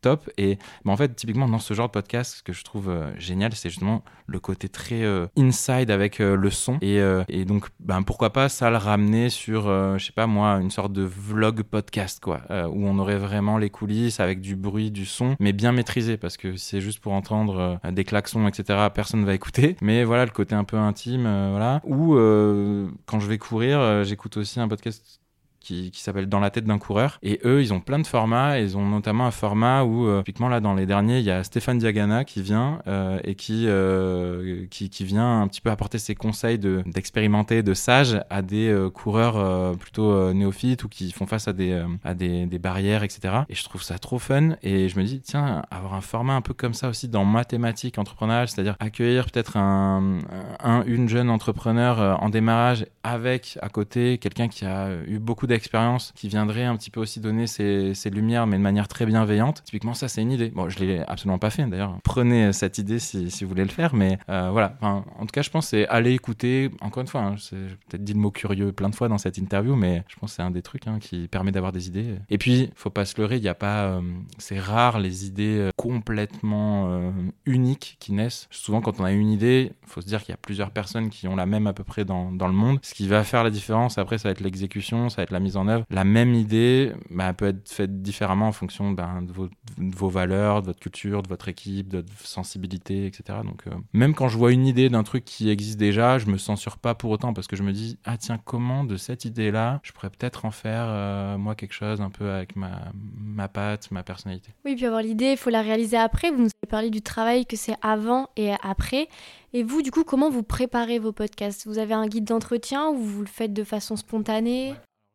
S3: top. Et bah, en fait, typiquement, dans ce genre de podcast, ce que je trouve génial, c'est justement le côté très inside avec le son. Et, et donc, ben, pourquoi pas ça le ramener sur, je sais pas moi, une sorte de vlog podcast, quoi, où on aurait vraiment les coulisses avec du bruit, du son mais bien maîtrisé, parce que c'est juste pour entendre euh, des klaxons, etc., personne ne va écouter. Mais voilà, le côté un peu intime, euh, voilà. Ou euh, quand je vais courir, j'écoute aussi un podcast qui, s'appelle Dans la tête d'un coureur. Et eux, ils ont plein de formats. Ils ont notamment un format où, euh, typiquement là, dans les derniers, il y a Stéphane Diagana qui vient euh, et qui, euh, qui, qui, vient un petit peu apporter ses conseils d'expérimenter, de, sage à des coureurs plutôt néophytes ou qui font face à des, à des, des, barrières, etc. Et je trouve ça trop fun. Et je me dis, tiens, avoir un format un peu comme ça aussi dans mathématiques entrepreneuriales, c'est-à-dire accueillir peut-être un, un, une jeune entrepreneur en démarrage avec à côté quelqu'un qui a eu beaucoup expérience qui viendrait un petit peu aussi donner ses, lumières, mais de manière très bienveillante. Typiquement, ça, c'est une idée. Bon, je l'ai absolument pas fait d'ailleurs. Prenez cette idée si, vous voulez le faire, mais euh, voilà. en tout cas, je pense c'est aller écouter. Encore une fois, hein, j'ai peut-être dit le mot curieux plein de fois dans cette interview, mais je pense c'est un des trucs hein, qui permet d'avoir des idées. Et puis, faut pas se leurrer, il n'y a pas. Euh, c'est rare les idées euh, complètement uniques qui naissent. Souvent, quand on a une idée, faut se dire qu'il y a plusieurs personnes qui ont la même à peu près dans, dans le monde. Ce qui va faire la différence, après, ça va être l'exécution, ça va être la mise en œuvre. La même idée bah, peut être faite différemment en fonction ben, de, vos, de, vos, valeurs, de votre culture, de votre équipe, de votre sensibilité, etc. Donc, euh, même quand je vois une idée d'un truc qui existe déjà, je me censure pas pour autant parce que je me dis, ah tiens, comment de cette idée-là, je pourrais peut-être en faire, euh, moi, quelque chose un peu avec ma, ma patte, ma personnalité.
S4: Oui, puis avoir l'idée, il faut la réaliser après. Vous nous avez parlé du travail que c'est avant et après. Et vous, du coup, comment vous préparez vos podcasts? Vous avez un guide d'entretien ou vous le faites de façon spontanée?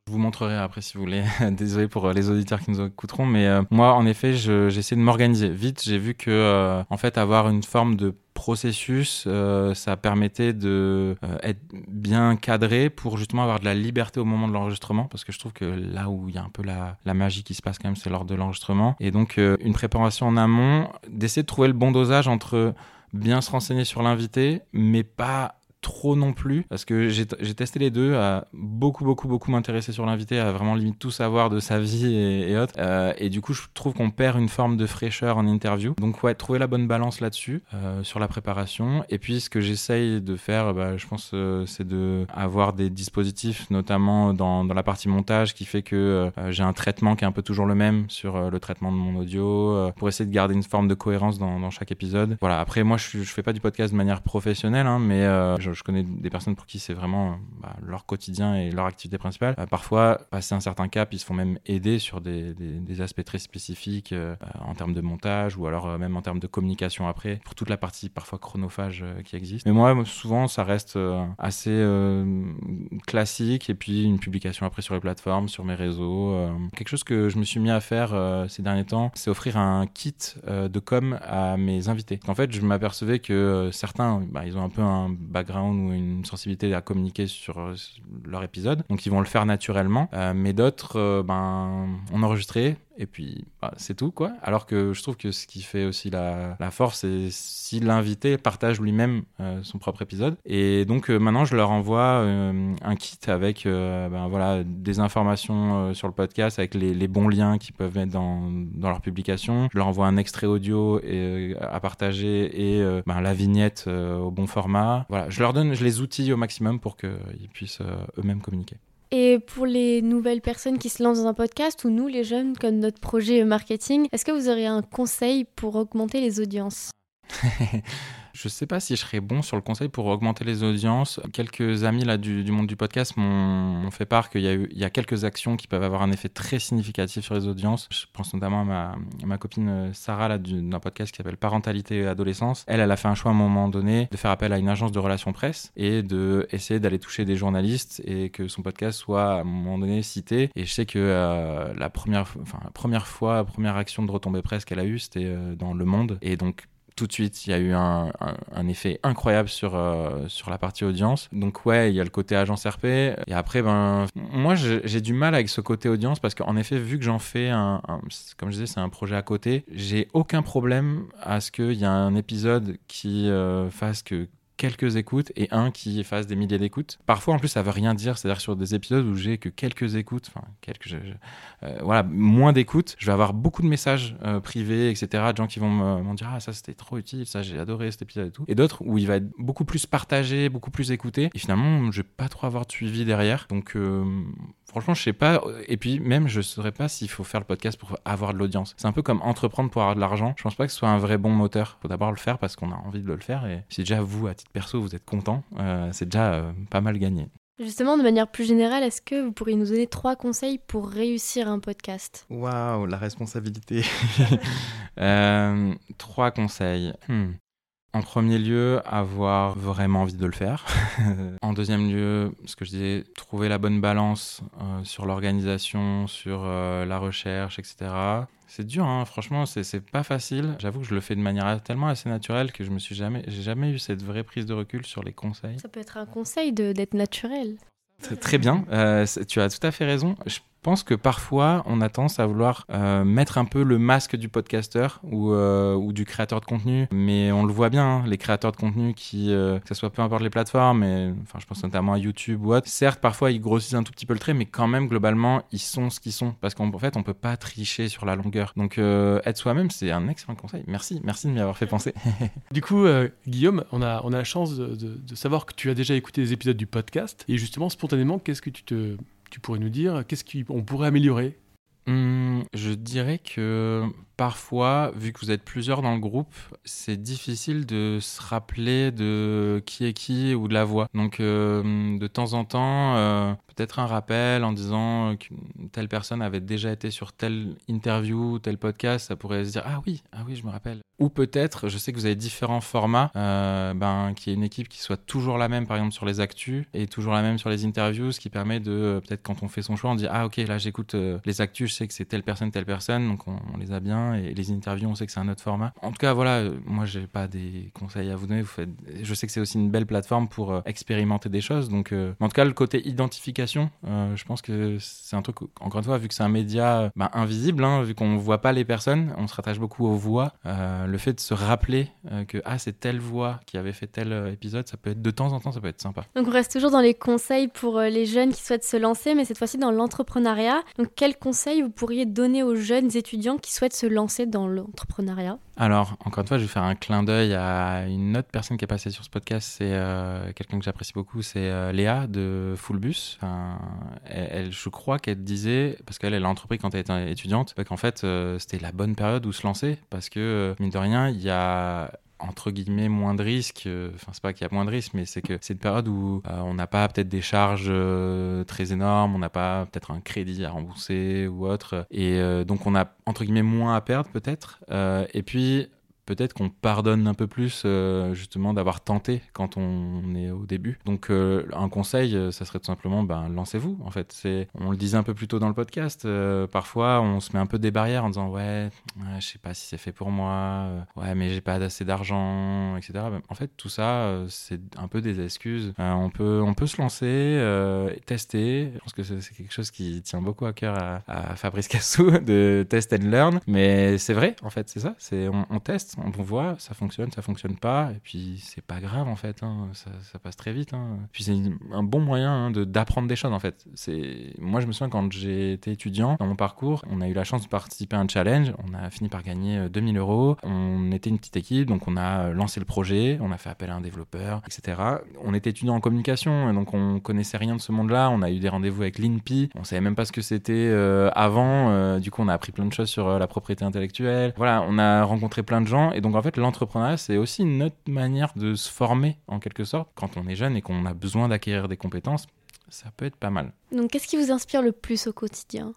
S3: Je vous montrerai après si vous voulez. Désolé pour euh, les auditeurs qui nous écouteront, mais euh, moi, en effet, j'essaie de m'organiser. Vite, j'ai vu que, euh, en fait, avoir une forme de processus, ça permettait de être bien cadré pour justement avoir de la liberté au moment de l'enregistrement, parce que je trouve que là où il y a un peu la, la magie qui se passe quand même, c'est lors de l'enregistrement. Et donc, une préparation en amont, d'essayer de trouver le bon dosage entre bien se renseigner sur l'invité, mais pas trop non plus parce que j'ai testé les deux à beaucoup beaucoup beaucoup m'intéresser sur l'invité à vraiment limite tout savoir de sa vie et, autres. Euh, et du coup je trouve qu'on perd une forme de fraîcheur en interview. Donc ouais trouver la bonne balance là-dessus euh, sur la préparation. Et puis ce que j'essaye de faire bah, je pense euh, c'est de avoir des dispositifs notamment dans, dans, la partie montage qui fait que j'ai un traitement qui est un peu toujours le même sur le traitement de mon audio pour essayer de garder une forme de cohérence dans, chaque épisode. Voilà. Après moi je, je fais pas du podcast de manière professionnelle hein, mais je je, connais des personnes pour qui c'est vraiment bah, leur quotidien et leur activité principale. Euh, parfois, passer un certain cap, ils se font même aider sur des, aspects très spécifiques euh, en termes de montage ou alors euh, même en termes de communication après, pour toute la partie parfois chronophage qui existe. Mais moi, souvent, ça reste assez classique et puis une publication après sur les plateformes, sur mes réseaux. quelque chose que je me suis mis à faire ces derniers temps, c'est offrir un kit de com à mes invités. En fait, je m'apercevais que certains, bah, ils ont un peu un background ou une sensibilité à communiquer sur euh, leur épisode. Donc ils vont le faire naturellement. Euh, mais d'autres, euh, ben, on enregistré, et puis bah, c'est tout quoi. Alors que je trouve que ce qui fait aussi la, force, c'est si l'invité partage lui-même euh, son propre épisode. Et donc euh, maintenant, je leur envoie euh, un kit avec ben, voilà, des informations sur le podcast, avec les, bons liens qu'ils peuvent mettre dans, dans, leur publication. Je leur envoie un extrait audio à partager et ben, la vignette au bon format. Voilà, je leur donne, je les outils au maximum pour qu'ils puissent eux-mêmes communiquer.
S4: Et pour les nouvelles personnes qui se lancent dans un podcast ou nous, les jeunes, comme notre projet marketing, est-ce que vous auriez un conseil pour augmenter les audiences?
S3: Je sais pas si je serais bon sur le conseil pour augmenter les audiences. Quelques amis là du, monde du podcast m'ont fait part qu'il y, a quelques actions qui peuvent avoir un effet très significatif sur les audiences. Je pense notamment à ma, copine Sarah d'un podcast qui s'appelle Parentalité et Adolescence. Elle, elle a fait un choix à un moment donné de faire appel à une agence de relations presse et de d'aller toucher des journalistes et que son podcast soit à un moment donné cité. Et je sais que euh, la première, enfin première fois, la première action de retombée presse qu'elle a eue, c'était euh, dans Le Monde. Et donc tout de suite, il y a eu un, effet incroyable sur, euh, sur la partie audience. Donc ouais, il y a le côté agence RP. Et après, ben, moi, j'ai du mal avec ce côté audience parce qu'en effet, vu que j'en fais un, comme je disais, c'est un projet à côté, j'ai aucun problème à ce qu'il y ait un épisode qui euh, fasse que quelques écoutes et un qui fasse des milliers d'écoutes. Parfois, en plus, ça veut rien dire. C'est-à-dire sur des épisodes où j'ai que quelques écoutes, enfin, quelques, euh, voilà, moins d'écoutes, je vais avoir beaucoup de messages euh, privés, etc. De gens qui vont me dire ah ça c'était trop utile, ça j'ai adoré cet épisode et tout. Et d'autres où il va être beaucoup plus partagé, beaucoup plus écouté. Et finalement, je vais pas trop avoir de suivi derrière. Donc euh, Franchement, je sais pas. Et puis, même, je saurais pas s'il faut faire le podcast pour avoir de l'audience. C'est un peu comme entreprendre pour avoir de l'argent. Je pense pas que ce soit un vrai bon moteur. Faut d'abord le faire parce qu'on a envie de le faire. Et si déjà vous, à titre perso, vous êtes content, euh, c'est déjà euh, pas mal gagné.
S4: Justement, de manière plus générale, est-ce que vous pourriez nous donner trois conseils pour réussir un podcast?
S3: Waouh, la responsabilité. Euh, trois conseils. Hmm. En premier lieu, avoir vraiment envie de le faire. en deuxième lieu, ce que je disais, trouver la bonne balance euh, sur l'organisation, sur euh, la recherche, etc. C'est dur, hein, franchement, c'est pas facile. J'avoue que je le fais de manière tellement assez naturelle que je me suis jamais, j'ai jamais eu cette vraie prise de recul sur les conseils.
S4: Ça peut être un conseil d'être naturel.
S3: Très, bien, euh, tu as tout à fait raison. Je pense que parfois, on a tendance à vouloir euh, mettre un peu le masque du podcasteur ou, euh, ou, du créateur de contenu. Mais on le voit bien, hein, les créateurs de contenu qui, euh, que ce soit peu importe les plateformes, mais, enfin, je pense notamment à YouTube ou autre. Certes, parfois, ils grossissent un tout petit peu le trait, mais quand même, globalement, ils sont ce qu'ils sont. Parce qu'en fait, on peut pas tricher sur la longueur. Donc, être soi-même, c'est un excellent conseil. Merci, merci de m'y avoir fait penser.
S5: du coup, Guillaume, on a, on a la chance de, de savoir que tu as déjà écouté des épisodes du podcast. Et justement, spontanément, qu'est-ce que tu te tu pourrais nous dire Qu'est-ce qu'on pourrait améliorer?
S3: Hum, Je dirais que parfois, vu que vous êtes plusieurs dans le groupe, c'est difficile de se rappeler de qui est qui ou de la voix. Donc, euh, de temps en temps, euh, peut-être un rappel en disant qu'une telle personne avait déjà été sur telle interview, tel podcast, ça pourrait se dire ah oui, ah oui, je me rappelle. Ou peut-être, je sais que vous avez différents formats, euh, ben, qu'il y ait une équipe qui soit toujours la même, par exemple sur les actus, et toujours la même sur les interviews, ce qui permet de peut-être quand on fait son choix, on dit ah ok là j'écoute les actus, je sais que c'est telle personne, telle personne, donc on, on les a bien et les interviews, on sait que c'est un autre format. En tout cas, voilà, euh, moi, j'ai pas des conseils à vous donner. Je sais que c'est aussi une belle plateforme pour euh, expérimenter des choses. Donc, euh, en tout cas, le côté identification, je pense que c'est un truc, encore une fois, vu que c'est un média bah, invisible, hein, vu qu'on voit pas les personnes, on se rattache beaucoup aux voix. le fait de se rappeler que ah, c'est telle voix qui avait fait tel épisode, ça peut être de temps en temps, ça peut être sympa.
S4: Donc, on reste toujours dans les conseils pour les jeunes qui souhaitent se lancer, mais cette fois-ci dans l'entrepreneuriat. Donc, quels conseils vous pourriez donner aux jeunes étudiants qui souhaitent se lancer dans l'entrepreneuriat
S3: Alors, encore une fois, je vais faire un clin d'œil à une autre personne qui est passée sur ce podcast. C'est euh, quelqu'un que j'apprécie beaucoup, c'est euh, Léa de Fullbus. elle, je crois qu'elle disait, parce qu'elle elle a entrepris quand elle était étudiante, qu'en fait, euh, c'était la bonne période où se lancer, parce que, mine de rien, il y a entre guillemets moins de risques. Euh, enfin, c'est pas qu'il y a moins de risques, mais c'est que c'est une période où euh, on n'a pas peut-être des charges euh, très énormes, on n'a pas peut-être un crédit à rembourser ou autre, et donc on a entre guillemets moins à perdre peut-être. et puis peut-être qu'on pardonne un peu plus euh, justement d'avoir tenté quand on est au début. Donc euh, un conseil, euh, ça serait tout simplement ben, lancez-vous en fait. C'est, on le disait un peu plus tôt dans le podcast, parfois on se met un peu des barrières en disant ouais, je sais pas si c'est fait pour moi, ouais mais j'ai pas assez d'argent, etc. Ben, en fait tout ça c'est un peu des excuses. on, peut, on peut se lancer, tester. Je pense que c'est, quelque chose qui tient beaucoup à cœur à, Fabrice Cassou de test and learn. Mais c'est vrai en fait, c'est ça. C'est, on teste, on voit, ça fonctionne, ça fonctionne pas, et puis c'est pas grave en fait, hein, ça, passe très vite. Hein. Puis c'est un bon moyen hein, d'apprendre des choses en fait. Moi je me souviens quand été étudiant dans mon parcours, on a eu la chance de participer à un challenge, on a fini par gagner 2000 euh, euros. On était une petite équipe, donc on a euh, lancé le projet, on a fait appel à un développeur, etc. On était étudiant en communication, donc on connaissait rien de ce monde-là. On a eu des rendez-vous avec l'INPI, on savait même pas ce que c'était euh, avant. du coup, on a appris plein de choses sur la propriété intellectuelle. Voilà, on a rencontré plein de gens gens. Et donc, en fait, l'entrepreneuriat, c'est aussi une autre manière de se former, en quelque sorte. Quand on est jeune et qu'on a besoin d'acquérir des compétences, ça peut être pas mal.
S4: Donc, qu'est-ce qui vous inspire le plus au quotidien?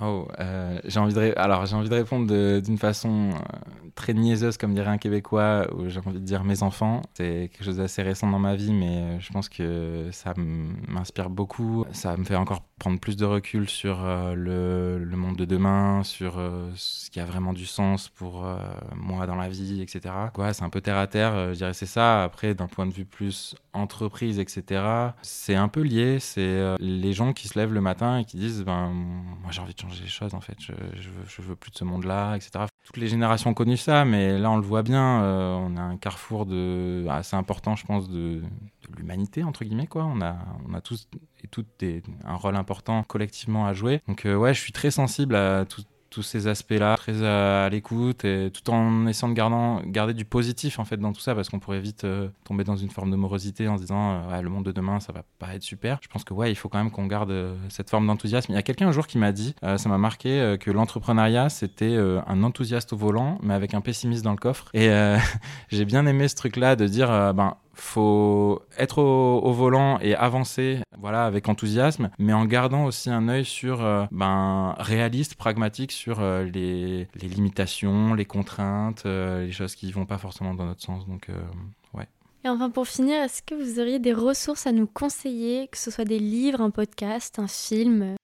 S3: Oh, euh, j'ai envie de alors j'ai envie de répondre d'une façon euh, très niaiseuse comme dirait un Québécois où j'ai envie de dire mes enfants. C'est quelque chose d'assez récent dans ma vie, mais euh, je pense que ça m'inspire beaucoup. Ça me fait encore prendre plus de recul sur le, le, monde de demain, sur ce qui a vraiment du sens pour moi dans la vie, etc. Quoi, c'est un peu terre à terre. je dirais c'est ça. Après, d'un point de vue plus entreprise, etc. C'est un peu lié. C'est les gens qui se lèvent le matin et qui disent ben moi j'ai envie de changer les choses en fait. Je, je, veux, je veux plus de ce monde-là, etc. Toutes les générations ont connu ça, mais là on le voit bien. Euh, on a un carrefour de assez important, je pense, de, l'humanité entre guillemets quoi. On a on a tous et toutes un rôle important collectivement à jouer. Donc euh, ouais, je suis très sensible à tout, tous ces aspects-là, très à, l'écoute, et tout en essayant de garder, garder du positif en fait dans tout ça, parce qu'on pourrait vite euh, tomber dans une forme de morosité en se disant euh, le monde de demain ça va pas être super. Je pense que ouais, il faut quand même qu'on garde euh, cette forme d'enthousiasme. Il y a quelqu'un un jour qui m'a dit, ça m'a marqué, que l'entrepreneuriat c'était un enthousiaste au volant, mais avec un pessimiste dans le coffre. Et j'ai bien aimé ce truc-là de dire ben faut être au, volant et avancer voilà avec enthousiasme mais en gardant aussi un œil sur euh, ben réaliste pragmatique sur euh, les, limitations les contraintes euh, les choses qui vont pas forcément dans notre sens. Donc ouais.
S4: Et enfin pour finir est-ce que vous auriez des ressources à nous conseiller que ce soit des livres un podcast un film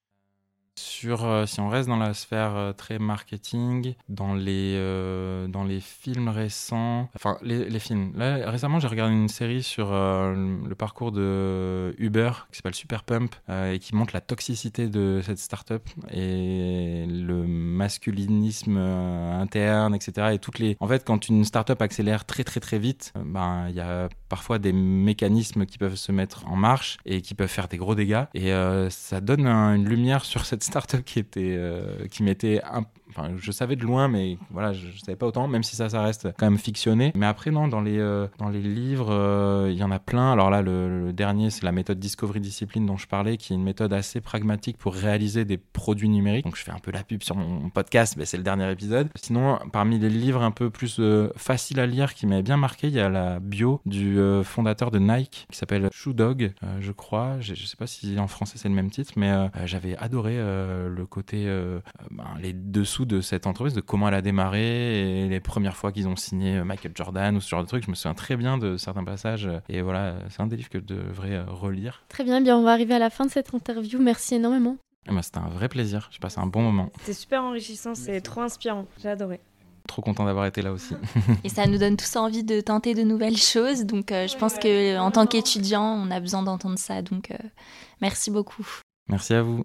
S3: sur, euh, si on reste dans la sphère euh, très marketing, dans les, euh, dans les films récents, enfin les, films. Là, récemment, j'ai regardé une série sur le parcours de Uber qui s'appelle Super Pump et qui montre la toxicité de cette startup et le masculinisme interne, etc. Et toutes les, en fait, quand une startup accélère très très très vite, ben il y a parfois des mécanismes qui peuvent se mettre en marche et qui peuvent faire des gros dégâts. Et ça donne une lumière sur cette startup qui était euh, qui m'était un, Enfin, je savais de loin, mais voilà, je, ne savais pas autant, même si ça, ça reste quand même fictionné. Mais après, non, dans les, euh, dans les livres, euh, il y en a plein. Alors là, le, dernier, c'est la méthode Discovery Discipline dont je parlais, qui est une méthode assez pragmatique pour réaliser des produits numériques. Donc, je fais un peu la pub sur mon podcast, mais c'est le dernier épisode. Sinon, parmi les livres un peu plus euh, faciles à lire qui m'avaient bien marqué, il y a la bio du fondateur de Nike, qui s'appelle Shoe Dog, je crois. Je, ne sais pas si en français c'est le même titre, mais j'avais adoré le côté, ben, les dessous de cette entreprise, de comment elle a démarré et les premières fois qu'ils ont signé Michael Jordan ou ce genre de trucs. Je me souviens très bien de certains passages et voilà, c'est un des livres que je devrais euh, relire.
S4: Très bien, bien, on va arriver à la fin de cette interview. Merci énormément.
S3: Eh ben, c'était un vrai plaisir, j'ai passé un bon moment.
S1: C'était super enrichissant, c'est trop inspirant, j'ai adoré
S3: trop content d'avoir été là aussi.
S2: Et ça nous donne tous envie de tenter de nouvelles choses. Donc euh, je pense que en tant qu'étudiant, on a besoin d'entendre ça. Donc euh, merci beaucoup.
S3: Merci à vous.